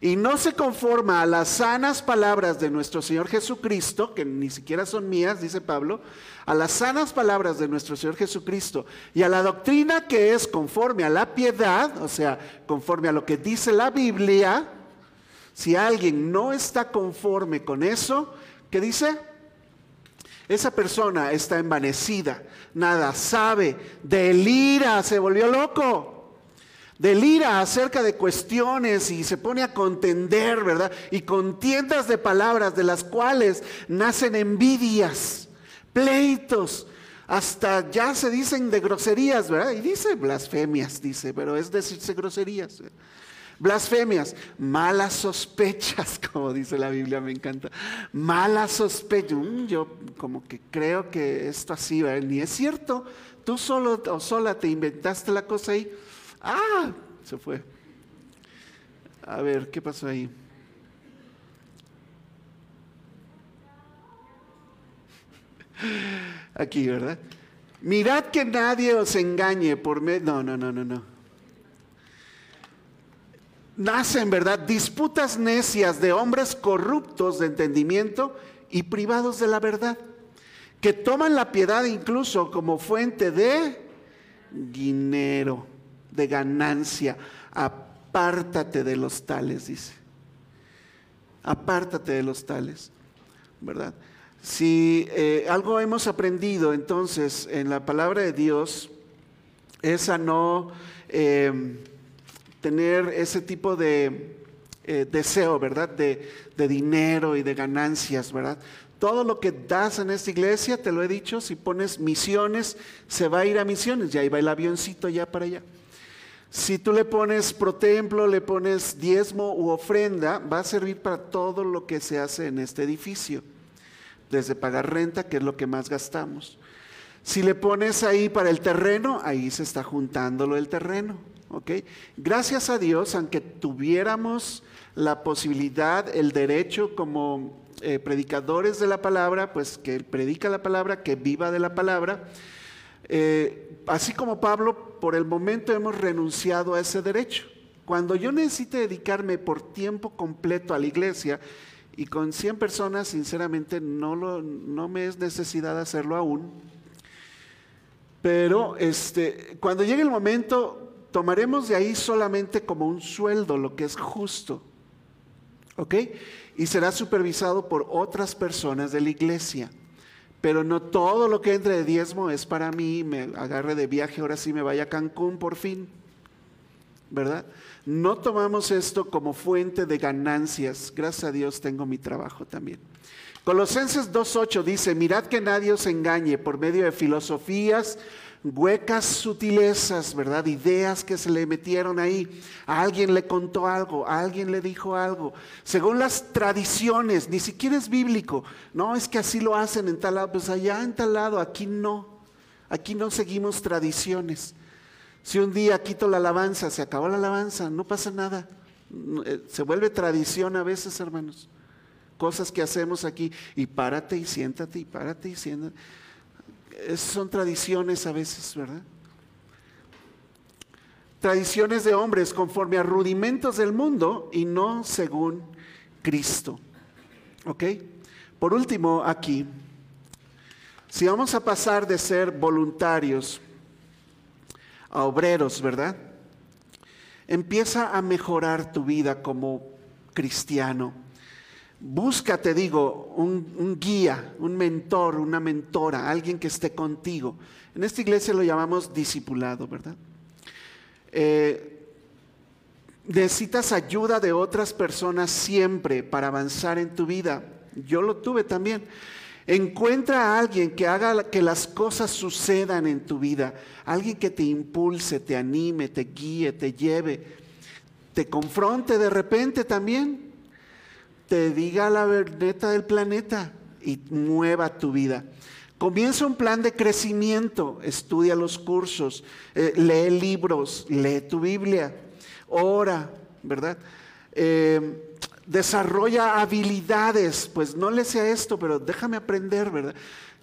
y no se conforma a las sanas palabras de nuestro Señor Jesucristo, que ni siquiera son mías, dice Pablo, a las sanas palabras de nuestro Señor Jesucristo y a la doctrina que es conforme a la piedad, o sea, conforme a lo que dice la Biblia, si alguien no está conforme con eso, ¿qué dice? Esa persona está envanecida, nada sabe, delira, se volvió loco delira acerca de cuestiones y se pone a contender, ¿verdad? Y contiendas de palabras de las cuales nacen envidias, pleitos, hasta ya se dicen de groserías, ¿verdad? Y dice blasfemias, dice, pero es decirse groserías. Blasfemias, malas sospechas, *laughs* como dice la Biblia, me encanta. Malas sospechas. Mm, yo como que creo que esto así, ¿verdad? Ni es cierto. Tú solo o sola te inventaste la cosa ahí. Ah, se fue. A ver, ¿qué pasó ahí? Aquí, ¿verdad? Mirad que nadie os engañe por medio... No, no, no, no, no. Nacen, ¿verdad? Disputas necias de hombres corruptos de entendimiento y privados de la verdad, que toman la piedad incluso como fuente de dinero de ganancia. Apártate de los tales, dice. Apártate de los tales, ¿verdad? Si eh, algo hemos aprendido entonces en la palabra de Dios es a no em, tener ese tipo de eh, deseo, ¿verdad? De, de dinero y de ganancias, ¿verdad? Todo lo que das en esta iglesia, te lo he dicho, si pones misiones, se va a ir a misiones, ya ahí va el avioncito ya para allá. Si tú le pones pro templo, le pones diezmo u ofrenda, va a servir para todo lo que se hace en este edificio, desde pagar renta, que es lo que más gastamos. Si le pones ahí para el terreno, ahí se está juntando lo del terreno. Gracias a Dios, aunque tuviéramos la posibilidad, el derecho como eh, predicadores de la palabra, pues que predica la palabra, que viva de la palabra, eh, así como Pablo, por el momento hemos renunciado a ese derecho. Cuando yo necesite dedicarme por tiempo completo a la iglesia y con 100 personas, sinceramente no, lo, no me es necesidad hacerlo aún. Pero este, cuando llegue el momento, tomaremos de ahí solamente como un sueldo, lo que es justo. ¿Ok? Y será supervisado por otras personas de la iglesia. Pero no todo lo que entre de diezmo es para mí, me agarre de viaje, ahora sí me vaya a Cancún por fin. ¿verdad? No tomamos esto como fuente de ganancias. Gracias a Dios tengo mi trabajo también. Colosenses 2.8 dice, mirad que nadie os engañe por medio de filosofías, huecas sutilezas, ¿verdad? Ideas que se le metieron ahí. A alguien le contó algo, a alguien le dijo algo. Según las tradiciones, ni siquiera es bíblico. No, es que así lo hacen en tal lado. Pues allá en tal lado, aquí no. Aquí no seguimos tradiciones. Si un día quito la alabanza, se acabó la alabanza, no pasa nada. Eh, se vuelve tradición a veces, hermanos. Cosas que hacemos aquí. Y párate y siéntate y párate y siéntate son tradiciones a veces, ¿verdad? Tradiciones de hombres conforme a rudimentos del mundo y no según Cristo. ¿Ok? Por último, aquí, si vamos a pasar de ser voluntarios a obreros, ¿verdad? Empieza a mejorar tu vida como cristiano. Busca, te digo, un, guía, un mentor, una mentora, alguien que esté contigo. En esta iglesia lo llamamos discipulado, ¿verdad? Eh, necesitas ayuda de otras personas siempre para avanzar en tu vida. Yo lo tuve también. Encuentra a alguien que haga que las cosas sucedan en tu vida. Alguien que te impulse, te anime, te guíe, te lleve, te confronte de repente también te diga la verdad del planeta y mueva tu vida. Comienza un plan de crecimiento, estudia los cursos, eh, lee libros, lee tu Biblia, ora, ¿verdad? Eh, desarrolla habilidades, pues no le sea esto, pero déjame aprender, ¿verdad?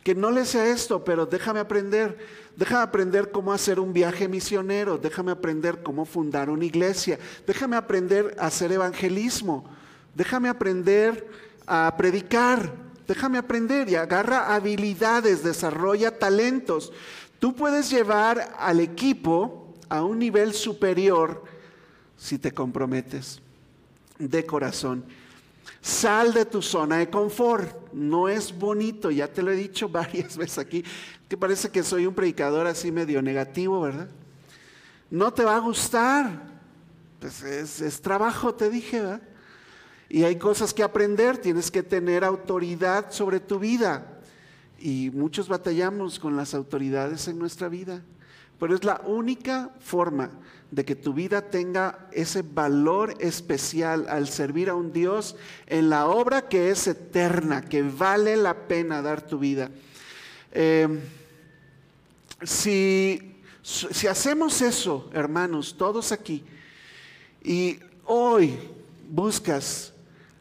Que no le sea esto, pero déjame aprender. Déjame aprender cómo hacer un viaje misionero, déjame aprender cómo fundar una iglesia, déjame aprender a hacer evangelismo déjame aprender a predicar, déjame aprender y agarra habilidades, desarrolla talentos. Tú puedes llevar al equipo a un nivel superior si te comprometes de corazón. Sal de tu zona de confort. No es bonito, ya te lo he dicho *laughs* varias veces aquí, que parece que soy un predicador así medio negativo, ¿verdad? No te va a gustar. Pues es, es trabajo, te dije, ¿verdad? Y hay cosas que aprender, tienes que tener autoridad sobre tu vida. Y muchos batallamos con las autoridades en nuestra vida. Pero es la única forma de que tu vida tenga ese valor especial al servir a un Dios en la obra que es eterna, que vale la pena dar tu vida. Em, si, si hacemos eso, hermanos, todos aquí, y hoy buscas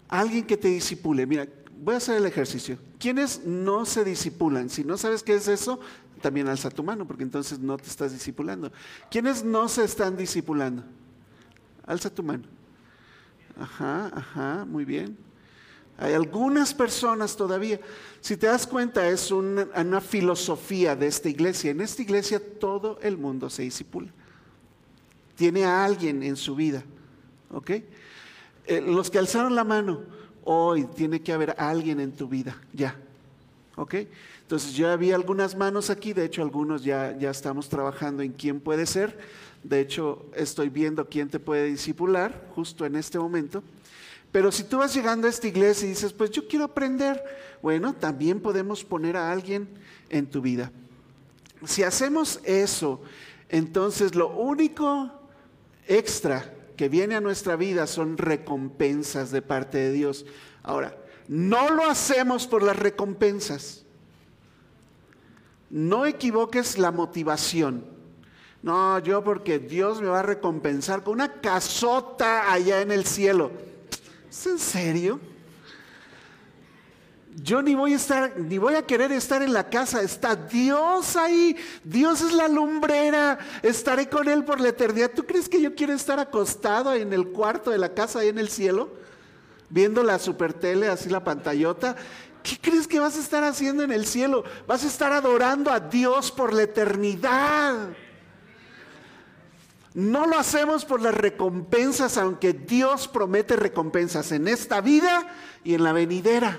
Alguien que te disipule. Mira, voy a hacer el ejercicio. ¿Quiénes no se disipulan? Si no sabes qué es eso, también alza tu mano, porque entonces no te estás disipulando. ¿Quiénes no se están disipulando? Alza tu mano. Ajá, ajá, muy bien. Hay algunas personas todavía, si te das cuenta, es una, una, filosofía de esta iglesia. En esta iglesia todo el mundo se disipula. Tiene a alguien en su vida. ¿Ok? Eh, los que alzaron la mano, hoy tiene que haber alguien en tu vida, ya. ¿Ok? Entonces ya había algunas manos aquí, de hecho algunos ya, ya estamos trabajando en quién puede ser. De hecho, estoy viendo quién te puede disipular justo en este momento. Pero si tú vas llegando a esta iglesia y dices, pues yo quiero aprender, bueno, también podemos poner a alguien en tu vida. Si hacemos eso, entonces lo único extra que viene a nuestra vida son recompensas de parte de Dios. Ahora, no lo hacemos por las recompensas. No equivoques la motivación. No, yo porque Dios me va a recompensar con una casota allá en el cielo. ¿Es en serio? Yo ni voy a estar, ni voy a querer estar en la casa, está Dios ahí, Dios es la lumbrera, estaré con Él por la eternidad. ¿Tú crees que yo quiero estar acostado en el cuarto de la casa ahí en el cielo, viendo la super tele, así la pantallota? ¿Qué crees que vas a estar haciendo en el cielo? Vas a estar adorando a Dios por la eternidad. No lo hacemos por las recompensas, aunque Dios promete recompensas en esta vida y en la venidera.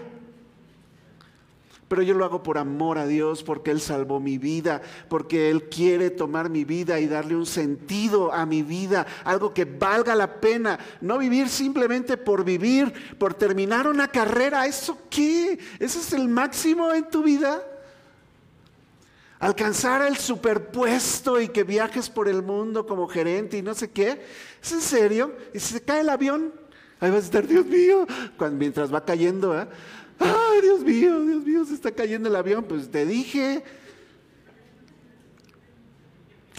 Pero yo lo hago por amor a Dios, porque Él salvó mi vida, porque Él quiere tomar mi vida y darle un sentido a mi vida, algo que valga la pena, no vivir simplemente por vivir, por terminar una carrera, ¿eso qué? ¿Ese es el máximo en tu vida? Alcanzar el superpuesto y que viajes por el mundo como gerente y no sé qué. ¿Es en serio? ¿Y si se cae el avión? Ahí vas a estar, Dios mío, mientras va cayendo, ¿eh? ay Dios mío, Dios mío, se está cayendo el avión, pues te dije.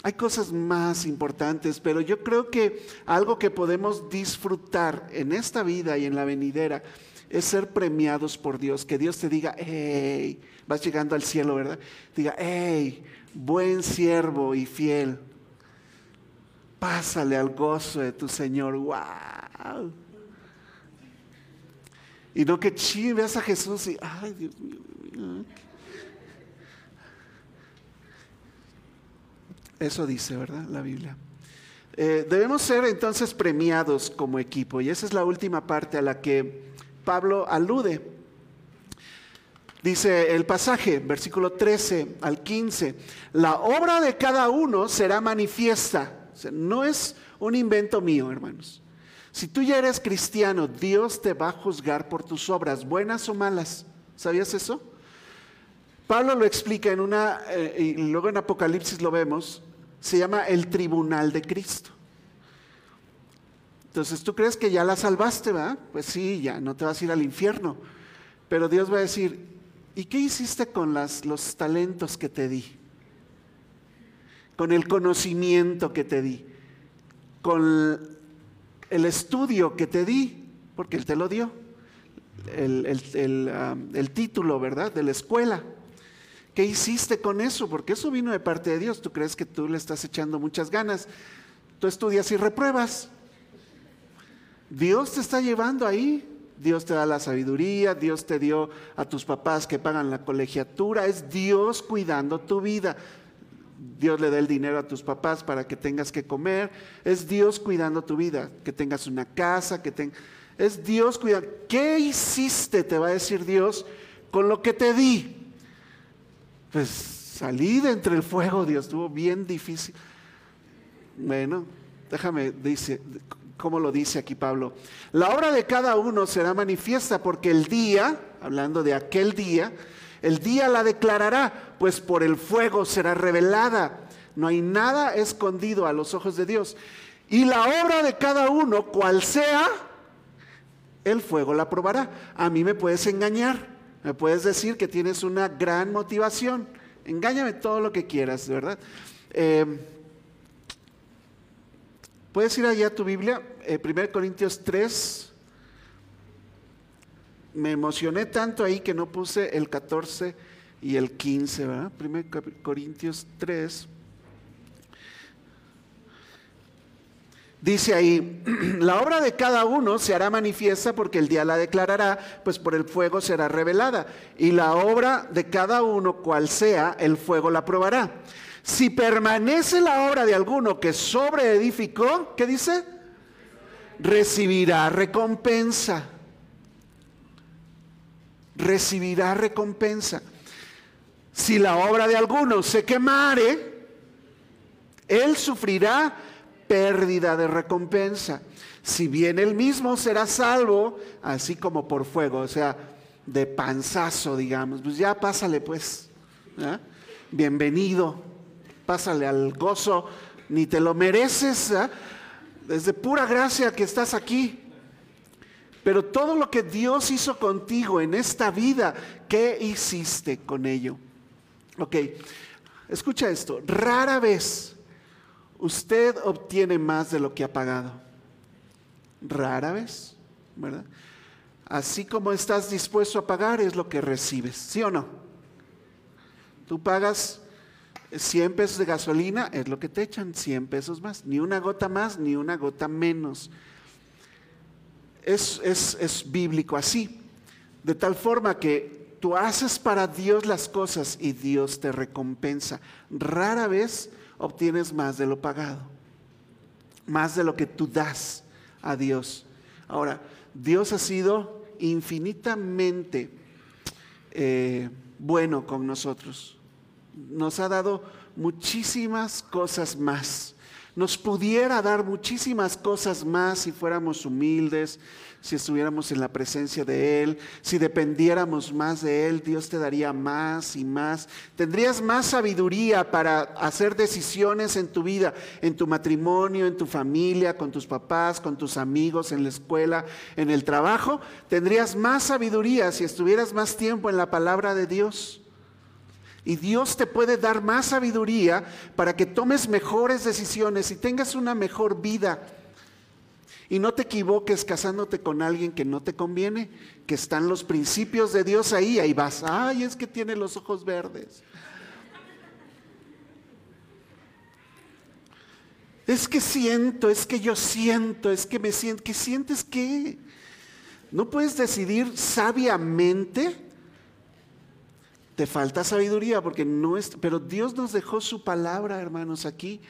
Hay cosas más importantes, pero yo creo que algo que podemos disfrutar en esta vida y en la venidera es ser premiados por Dios, que Dios te diga, hey, vas llegando al cielo, ¿verdad? Diga, hey, buen siervo y fiel, pásale al gozo de tu Señor, wow. Y no que chi, veas a Jesús y, ay, Dios mío. Eso dice, ¿verdad? La Biblia. Eh, debemos ser entonces premiados como equipo. Y esa es la última parte a la que Pablo alude. Dice el pasaje, versículo 13 al 15, la obra de cada uno será manifiesta. no es un invento mío, hermanos. Si tú ya eres cristiano, Dios te va a juzgar por tus obras, buenas o malas. ¿Sabías eso? Pablo lo explica en una, eh, y luego en Apocalipsis lo vemos, se llama el tribunal de Cristo. Entonces, ¿tú crees que ya la salvaste, va? Pues sí, ya no te vas a ir al infierno. Pero Dios va a decir, ¿y qué hiciste con las, los talentos que te di? Con el conocimiento que te di, con el estudio que te di, porque Él te lo dio, el, título, ¿verdad? De la escuela. ¿Qué hiciste con eso? Porque eso vino de parte de Dios. Tú crees que tú le estás echando muchas ganas. Tú estudias y repruebas. Dios te está llevando ahí. Dios te da la sabiduría, Dios te dio a tus papás que pagan la colegiatura, es Dios cuidando tu vida. Dios le da el dinero a tus papás para que tengas que comer. Es Dios cuidando tu vida, que tengas una casa, que tengas... Es Dios cuidando. ¿Qué hiciste, te va a decir Dios, con lo que te di? Pues salí de entre el fuego, Dios, estuvo bien difícil. Bueno, déjame, dice, ¿cómo lo dice aquí Pablo? La obra de cada uno será manifiesta porque el día, hablando de aquel día, el día la declarará, pues por el fuego será revelada. No hay nada escondido a los ojos de Dios. Y la obra de cada uno, cual sea, el fuego la probará. A mí me puedes engañar, me puedes decir que tienes una gran motivación. Engáñame todo lo que quieras, ¿verdad? Eh, puedes ir allá a tu Biblia, 1 eh, Corintios 3, me emocioné tanto ahí que no puse el 14 y el 15, ¿verdad? 1 Corintios 3. Dice ahí, *clears throat* la obra de cada uno se hará manifiesta porque el día la declarará, pues por el fuego será revelada. Y la obra de cada uno, cual sea, el fuego la probará. Si permanece la obra de alguno que sobreedificó, ¿qué dice? Recibirá recompensa recibirá recompensa. Si la obra de alguno se quemare, él sufrirá pérdida de recompensa. Si bien él mismo será salvo, así como por fuego, o sea, de panzazo, digamos, pues ya pásale pues, bienvenido, pásale al gozo, ni te lo mereces, desde pura gracia que estás aquí. Pero todo lo que Dios hizo contigo en esta vida, ¿qué hiciste con ello? Ok, escucha esto. Rara vez usted obtiene más de lo que ha pagado. Rara vez, ¿verdad? Así como estás dispuesto a pagar es lo que recibes, ¿sí o no? Tú pagas 100 pesos de gasolina, es lo que te echan, 100 pesos más, ni una gota más, ni una gota menos es, bíblico así. De tal forma que tú haces para Dios las cosas y Dios te recompensa. Rara vez obtienes más de lo pagado, más de lo que tú das a Dios. Ahora, Dios ha sido infinitamente eh, bueno con nosotros. Nos ha dado muchísimas cosas más. Nos pudiera dar muchísimas cosas más si fuéramos humildes, si estuviéramos en la presencia de Él, si dependiéramos más de Él, Dios te daría más y más. Tendrías más sabiduría para hacer decisiones en tu vida, en tu matrimonio, en tu familia, con tus papás, con tus amigos, en la escuela, en el trabajo. Tendrías más sabiduría si estuvieras más tiempo en la palabra de Dios. Y Dios te puede dar más sabiduría para que tomes mejores decisiones y tengas una mejor vida. Y no te equivoques casándote con alguien que no te conviene, que están los principios de Dios ahí, ahí vas, ay, es que tiene los ojos verdes. Es que siento, es que yo siento, es que me siento, ¿qué sientes qué? No puedes decidir sabiamente. Te falta sabiduría porque no es, pero Dios nos dejó su palabra, hermanos, aquí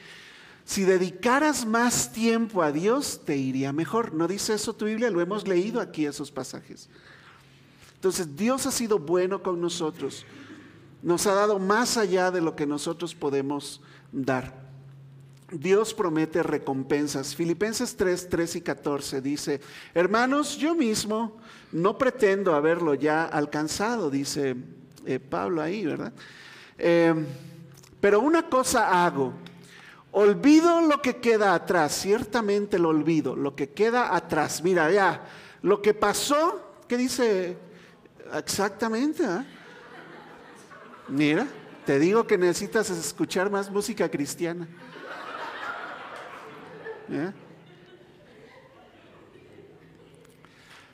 si dedicaras más tiempo a Dios, te iría mejor. ¿No dice eso tu Biblia? Lo hemos leído aquí esos pasajes. Entonces, Dios ha sido bueno con nosotros. Nos ha dado más allá de lo que nosotros podemos dar. Dios promete recompensas. Filipenses 3, 3 y 14 dice, hermanos, yo mismo no pretendo haberlo ya alcanzado, dice eh, Pablo ahí, ¿verdad? Eh, pero una cosa hago Olvido lo que queda atrás, ciertamente lo olvido, lo que queda atrás. Mira, ya, lo que pasó, ¿qué dice exactamente? Ah? Mira, te digo que necesitas escuchar más música cristiana.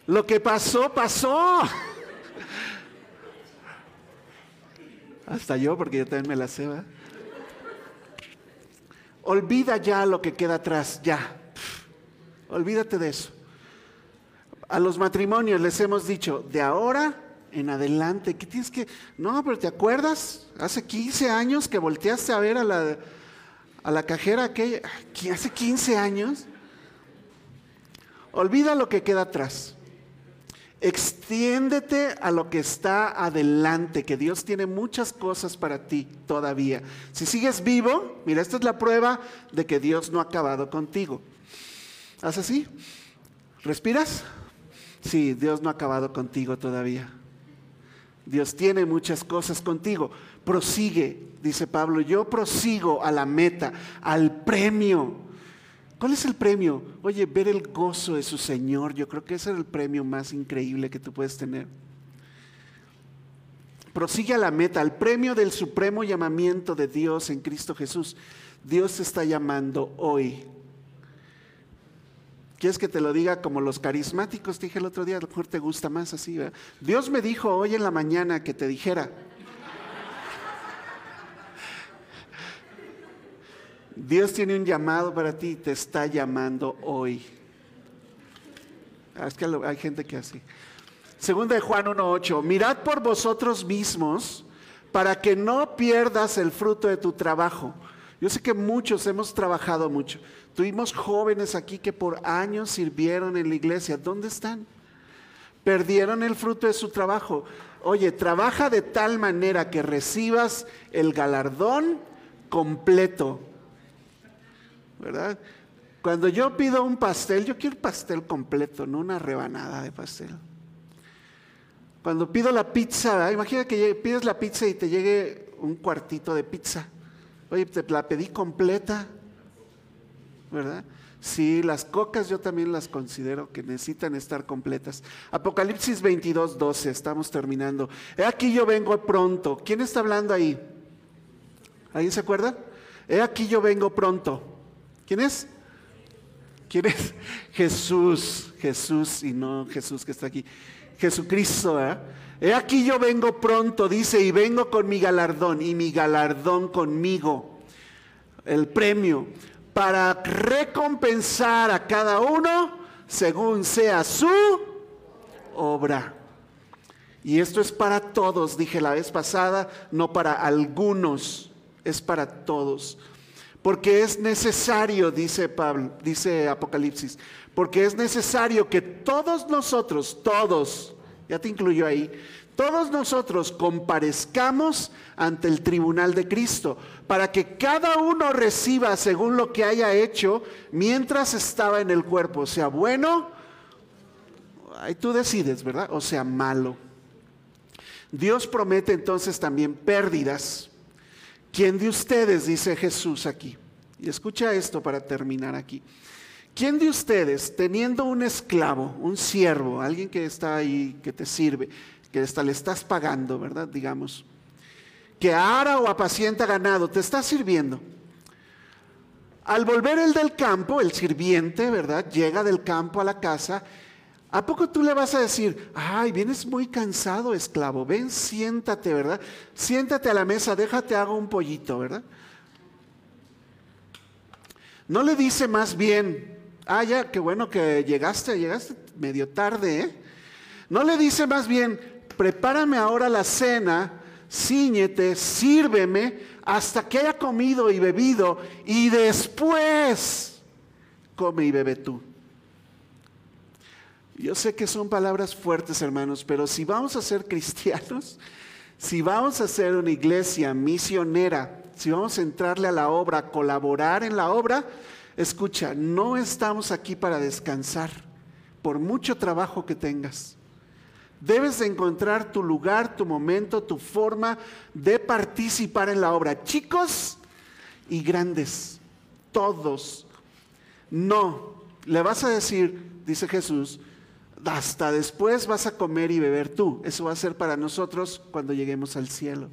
Lo que pasó, pasó. Hasta yo, porque yo también me la sé, ¿verdad? Olvida ya lo que queda atrás, ya. Olvídate de eso. A los matrimonios les hemos dicho, de ahora en adelante, ¿qué tienes que...? No, pero ¿te acuerdas? Hace 15 años que volteaste a ver a la, a la cajera aquella, hace 15 años. Olvida lo que queda atrás. Extiéndete a lo que está adelante, que Dios tiene muchas cosas para ti todavía. Si sigues vivo, mira, esta es la prueba de que Dios no ha acabado contigo. ¿Haz así? ¿Respiras? Sí, Dios no ha acabado contigo todavía. Dios tiene muchas cosas contigo. Prosigue, dice Pablo, yo prosigo a la meta, al premio ¿Cuál es el premio? Oye, ver el gozo de su Señor. Yo creo que ese es el premio más increíble que tú puedes tener. Prosigue a la meta, al premio del supremo llamamiento de Dios en Cristo Jesús. Dios te está llamando hoy. ¿Quieres que te lo diga como los carismáticos? Te dije el otro día, a lo mejor te gusta más así. Dios me dijo hoy en la mañana que te dijera. Dios tiene un llamado para ti te está llamando hoy. Ah, es que hay gente que así. Segunda de Juan 1.8, mirad por vosotros mismos para que no pierdas el fruto de tu trabajo. Yo sé que muchos hemos trabajado mucho. Tuvimos jóvenes aquí que por años sirvieron en la iglesia. ¿Dónde están? Perdieron el fruto de su trabajo. Oye, trabaja de tal manera que recibas el galardón completo ¿verdad? Cuando yo pido un pastel, yo quiero pastel completo, no una rebanada de pastel. Cuando pido la pizza, imagina que pides la pizza y te llegue un cuartito de pizza. Oye, te la pedí completa, ¿verdad? Sí, las cocas yo también las considero que necesitan estar completas. Apocalipsis 22, 12, estamos terminando. He aquí yo vengo pronto. ¿Quién está hablando ahí? ¿Alguien se acuerda? He aquí yo vengo pronto. ¿Quién es? ¿Quién es? *laughs* Jesús, Jesús y no Jesús que está aquí. Jesucristo, ¿eh? He aquí yo vengo pronto, dice, y vengo con mi galardón, y mi galardón conmigo, el premio, para recompensar a cada uno según sea su obra. Y esto es para todos, dije la vez pasada, no para algunos, es para todos. Porque es necesario, dice Pablo, dice Apocalipsis, porque es necesario que todos nosotros, todos, ya te incluyo ahí, todos nosotros comparezcamos ante el tribunal de Cristo, para que cada uno reciba según lo que haya hecho mientras estaba en el cuerpo, sea bueno, ahí tú decides, ¿verdad? O sea malo. Dios promete entonces también pérdidas. ¿Quién de ustedes, dice Jesús aquí? Y escucha esto para terminar aquí. ¿Quién de ustedes, teniendo un esclavo, un siervo, alguien que está ahí, que te sirve, que hasta le estás pagando, ¿verdad? Digamos, que ara o apacienta ganado, te está sirviendo. Al volver el del campo, el sirviente, ¿verdad? Llega del campo a la casa. ¿A poco tú le vas a decir, ay, vienes muy cansado, esclavo? Ven, siéntate, ¿verdad? Siéntate a la mesa, déjate, hago un pollito, ¿verdad? No le dice más bien, Ah, ya, qué bueno que llegaste, llegaste medio tarde, ¿eh? No le dice más bien, prepárame ahora la cena, ciñete, sírveme hasta que haya comido y bebido y después come y bebe tú. Yo sé que son palabras fuertes, hermanos, pero si vamos a ser cristianos, si vamos a ser una iglesia misionera, si vamos a entrarle a la obra, colaborar en la obra, Escucha, no estamos aquí para descansar, por mucho trabajo que tengas. Debes de encontrar tu lugar, tu momento, tu forma de participar en la obra. Chicos y grandes, todos. No, le vas a decir, dice Jesús, hasta después vas a comer y beber tú. Eso va a ser para nosotros cuando lleguemos al cielo.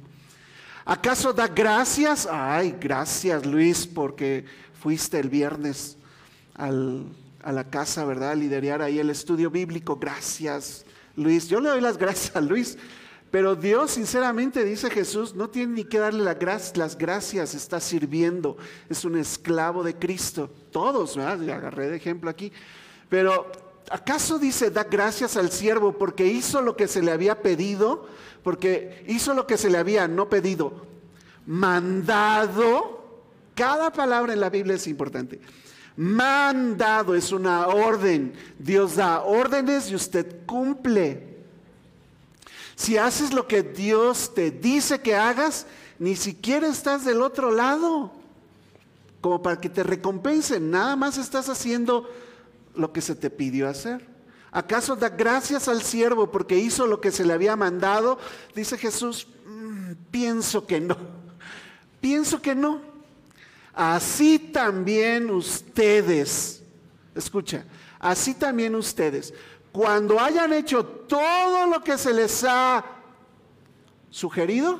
¿Acaso da gracias? Ay, gracias Luis, porque fuiste el viernes a la casa, ¿verdad? A liderar ahí el estudio bíblico. Gracias, Luis. Yo le doy las gracias a Luis. Pero Dios, sinceramente, dice Jesús, no tiene ni que darle las gracias, está sirviendo, es un esclavo de Cristo. Todos, ¿verdad? agarré de ejemplo aquí. Pero, ¿acaso dice, da gracias al siervo porque hizo lo que se le había pedido? Porque hizo lo que se le había, no pedido, mandado cada palabra en la Biblia es importante. Mandado es una orden. Dios da órdenes y usted cumple. Si haces lo que Dios te dice que hagas, ni siquiera estás del otro lado, como para que te recompensen. Nada más estás haciendo lo que se te pidió hacer. ¿Acaso da gracias al siervo porque hizo lo que se le había mandado? Dice Jesús, mm, pienso que no. Pienso que no. Así también ustedes, escucha, así también ustedes, cuando hayan hecho todo lo que se les ha sugerido,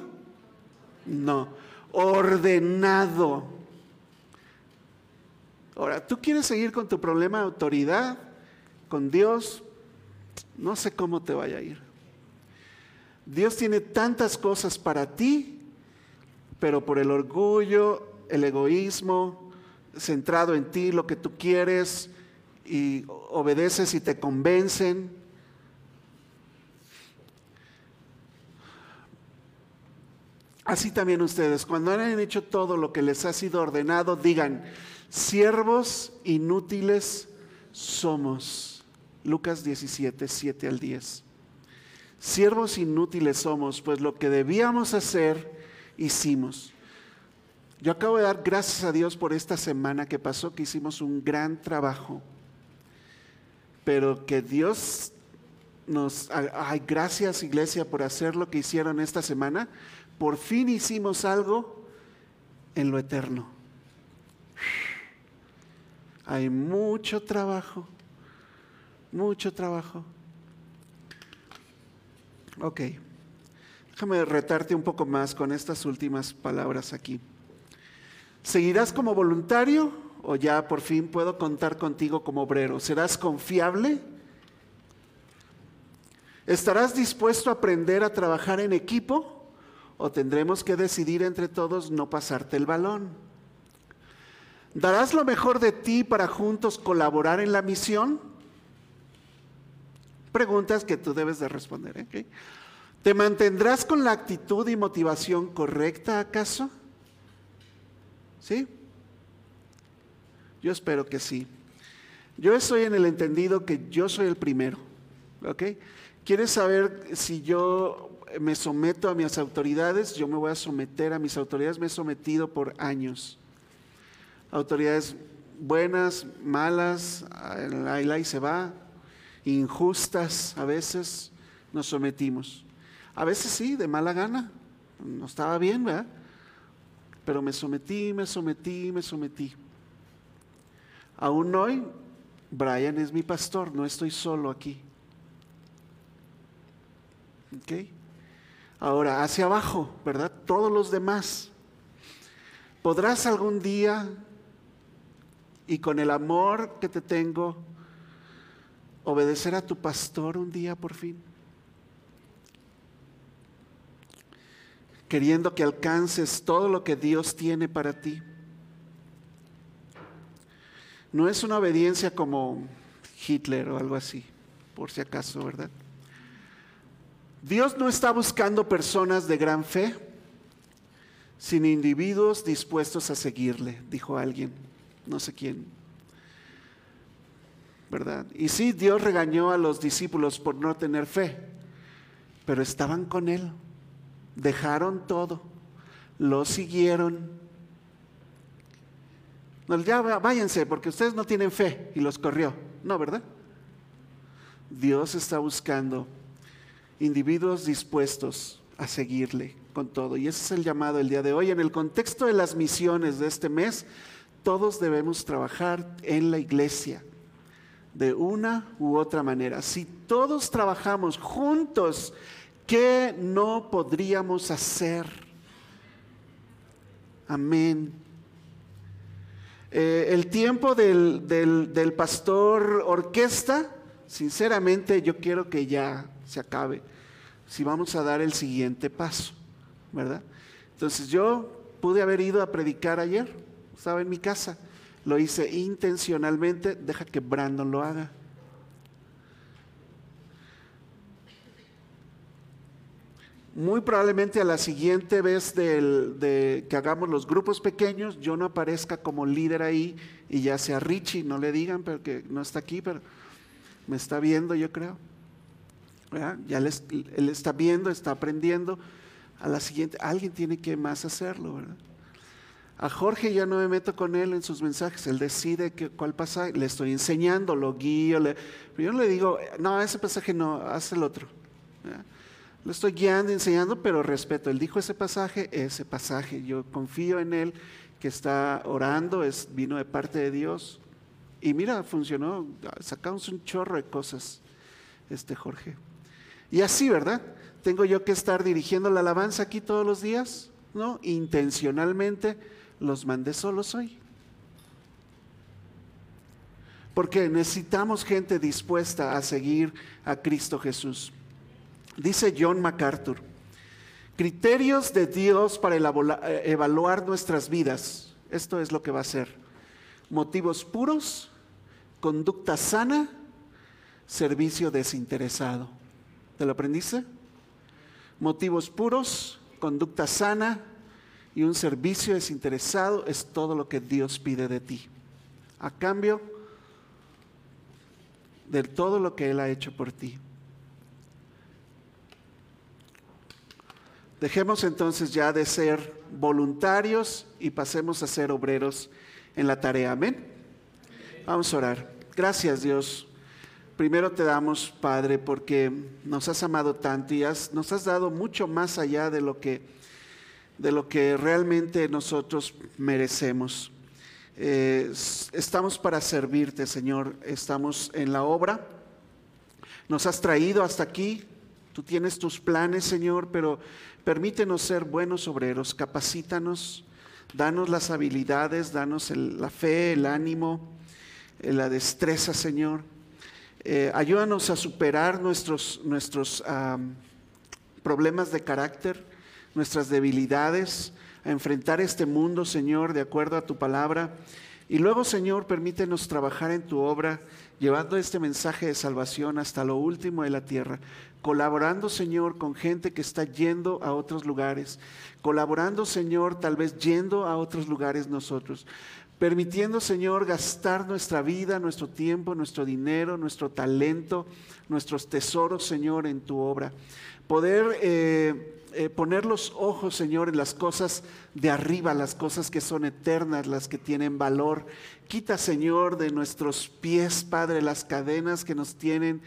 no, ordenado. Ahora, ¿tú quieres seguir con tu problema de autoridad, con Dios? No sé cómo te vaya a ir. Dios tiene tantas cosas para ti, pero por el orgullo el egoísmo, centrado en ti, lo que tú quieres, y obedeces y te convencen. Así también ustedes, cuando hayan hecho todo lo que les ha sido ordenado, digan, siervos inútiles somos. Lucas 17, 7 al 10. Siervos inútiles somos, pues lo que debíamos hacer, hicimos. Yo acabo de dar gracias a Dios por esta semana que pasó, que hicimos un gran trabajo, pero que Dios nos... Ay, gracias iglesia por hacer lo que hicieron esta semana. Por fin hicimos algo en lo eterno. Hay mucho trabajo, mucho trabajo. Ok, déjame retarte un poco más con estas últimas palabras aquí. ¿Seguirás como voluntario o ya por fin puedo contar contigo como obrero? ¿Serás confiable? ¿Estarás dispuesto a aprender a trabajar en equipo o tendremos que decidir entre todos no pasarte el balón? ¿Darás lo mejor de ti para juntos colaborar en la misión? Preguntas que tú debes de responder. ¿eh? ¿Te mantendrás con la actitud y motivación correcta acaso? ¿Sí? Yo espero que sí. Yo estoy en el entendido que yo soy el primero. ¿Ok? ¿Quieres saber si yo me someto a mis autoridades, yo me voy a someter a mis autoridades, me he sometido por años. Autoridades buenas, malas, ahí, ahí se va, injustas a veces, nos sometimos. A veces sí, de mala gana, no estaba bien, ¿verdad? Pero me sometí, me sometí, me sometí. Aún hoy, Brian es mi pastor, no estoy solo aquí. ¿Ok? Ahora, hacia abajo, ¿verdad? Todos los demás. ¿Podrás algún día, y con el amor que te tengo, obedecer a tu pastor un día por fin? Queriendo que alcances todo lo que Dios tiene para ti. No es una obediencia como Hitler o algo así, por si acaso, ¿verdad? Dios no está buscando personas de gran fe, sino individuos dispuestos a seguirle, dijo alguien, no sé quién. ¿Verdad? Y sí, Dios regañó a los discípulos por no tener fe, pero estaban con Él, dejaron todo, lo siguieron ya váyanse porque ustedes no tienen fe y los corrió. No, ¿verdad? Dios está buscando individuos dispuestos a seguirle con todo. Y ese es el llamado el día de hoy. En el contexto de las misiones de este mes, todos debemos trabajar en la iglesia de una u otra manera. Si todos trabajamos juntos, ¿qué no podríamos hacer? Amén. Eh, el tiempo del, del, pastor orquesta, sinceramente yo quiero que ya se acabe, si vamos a dar el siguiente paso, ¿verdad? Entonces yo pude haber ido a predicar ayer, estaba en mi casa, lo hice intencionalmente, deja que Brandon lo haga. Muy probablemente a la siguiente vez de que hagamos los grupos pequeños, yo no aparezca como líder ahí y ya sea Richie, no le digan porque no está aquí, pero me está viendo, yo creo. Ya él, está viendo, está aprendiendo. A la siguiente, alguien tiene que más hacerlo, ¿verdad? A Jorge ya no me meto con él en sus mensajes, él decide que, cuál pasaje, le estoy enseñando, lo guío, pero yo no le digo, no, ese pasaje no, haz el otro. Lo estoy guiando, enseñando, pero respeto. Él dijo ese pasaje, ese pasaje. Yo confío en él que está orando, es, vino de parte de Dios. Y mira, funcionó, sacamos un chorro de cosas, este Jorge. Y así, ¿verdad? Tengo yo que estar dirigiendo la alabanza aquí todos los días, ¿no? Intencionalmente los mandé solos hoy. Porque necesitamos gente dispuesta a seguir a Cristo Jesús. Dice John MacArthur, criterios de Dios para eh, evaluar nuestras vidas. Esto es lo que va a ser. Motivos puros, conducta sana, servicio desinteresado. ¿Te lo aprendiste? Motivos puros, conducta sana y un servicio desinteresado es todo lo que Dios pide de ti. A cambio de todo lo que Él ha hecho por ti. Dejemos entonces ya de ser voluntarios y pasemos a ser obreros en la tarea. Amén. Vamos a orar. Gracias Dios. Primero te damos, Padre, porque nos has amado tanto y nos has dado mucho más allá de lo que, de lo que realmente nosotros merecemos. Eh, estamos para servirte, Señor. Estamos en la obra. Nos has traído hasta aquí. Tú tienes tus planes, Señor, pero Permítenos ser buenos obreros, capacítanos, danos las habilidades, danos la fe, el ánimo, eh, la destreza, Señor. Eh, ayúdanos a superar nuestros, nuestros problemas de carácter, nuestras debilidades, a enfrentar este mundo, Señor, de acuerdo a tu palabra. Y luego, Señor, permítenos trabajar en tu obra, llevando este mensaje de salvación hasta lo último de la tierra colaborando, Señor, con gente que está yendo a otros lugares, colaborando, Señor, tal vez yendo a otros lugares nosotros, permitiendo, Señor, gastar nuestra vida, nuestro tiempo, nuestro dinero, nuestro talento, nuestros tesoros, Señor, en tu obra. Poder eh, eh, poner los ojos, Señor, en las cosas de arriba, las cosas que son eternas, las que tienen valor. Quita, Señor, de nuestros pies, Padre, las cadenas que nos tienen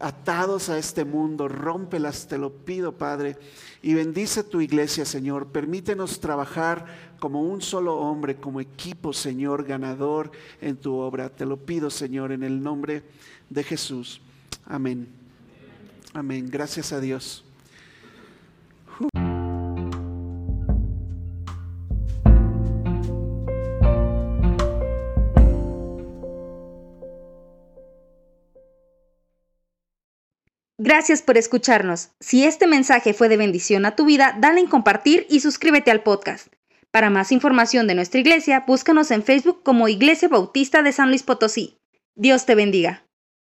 atados a este mundo. Rómpelas, te lo pido, Padre. Y bendice tu iglesia, Señor. Permítenos trabajar como un solo hombre, como equipo, Señor, ganador en tu obra. Te lo pido, Señor, en el nombre de Jesús. Amén. Amén. Gracias a Dios. Gracias por escucharnos. Si este mensaje fue de bendición a tu vida, dale en compartir y suscríbete al podcast. Para más información de nuestra iglesia, búscanos en Facebook como Iglesia Bautista de San Luis Potosí. Dios te bendiga.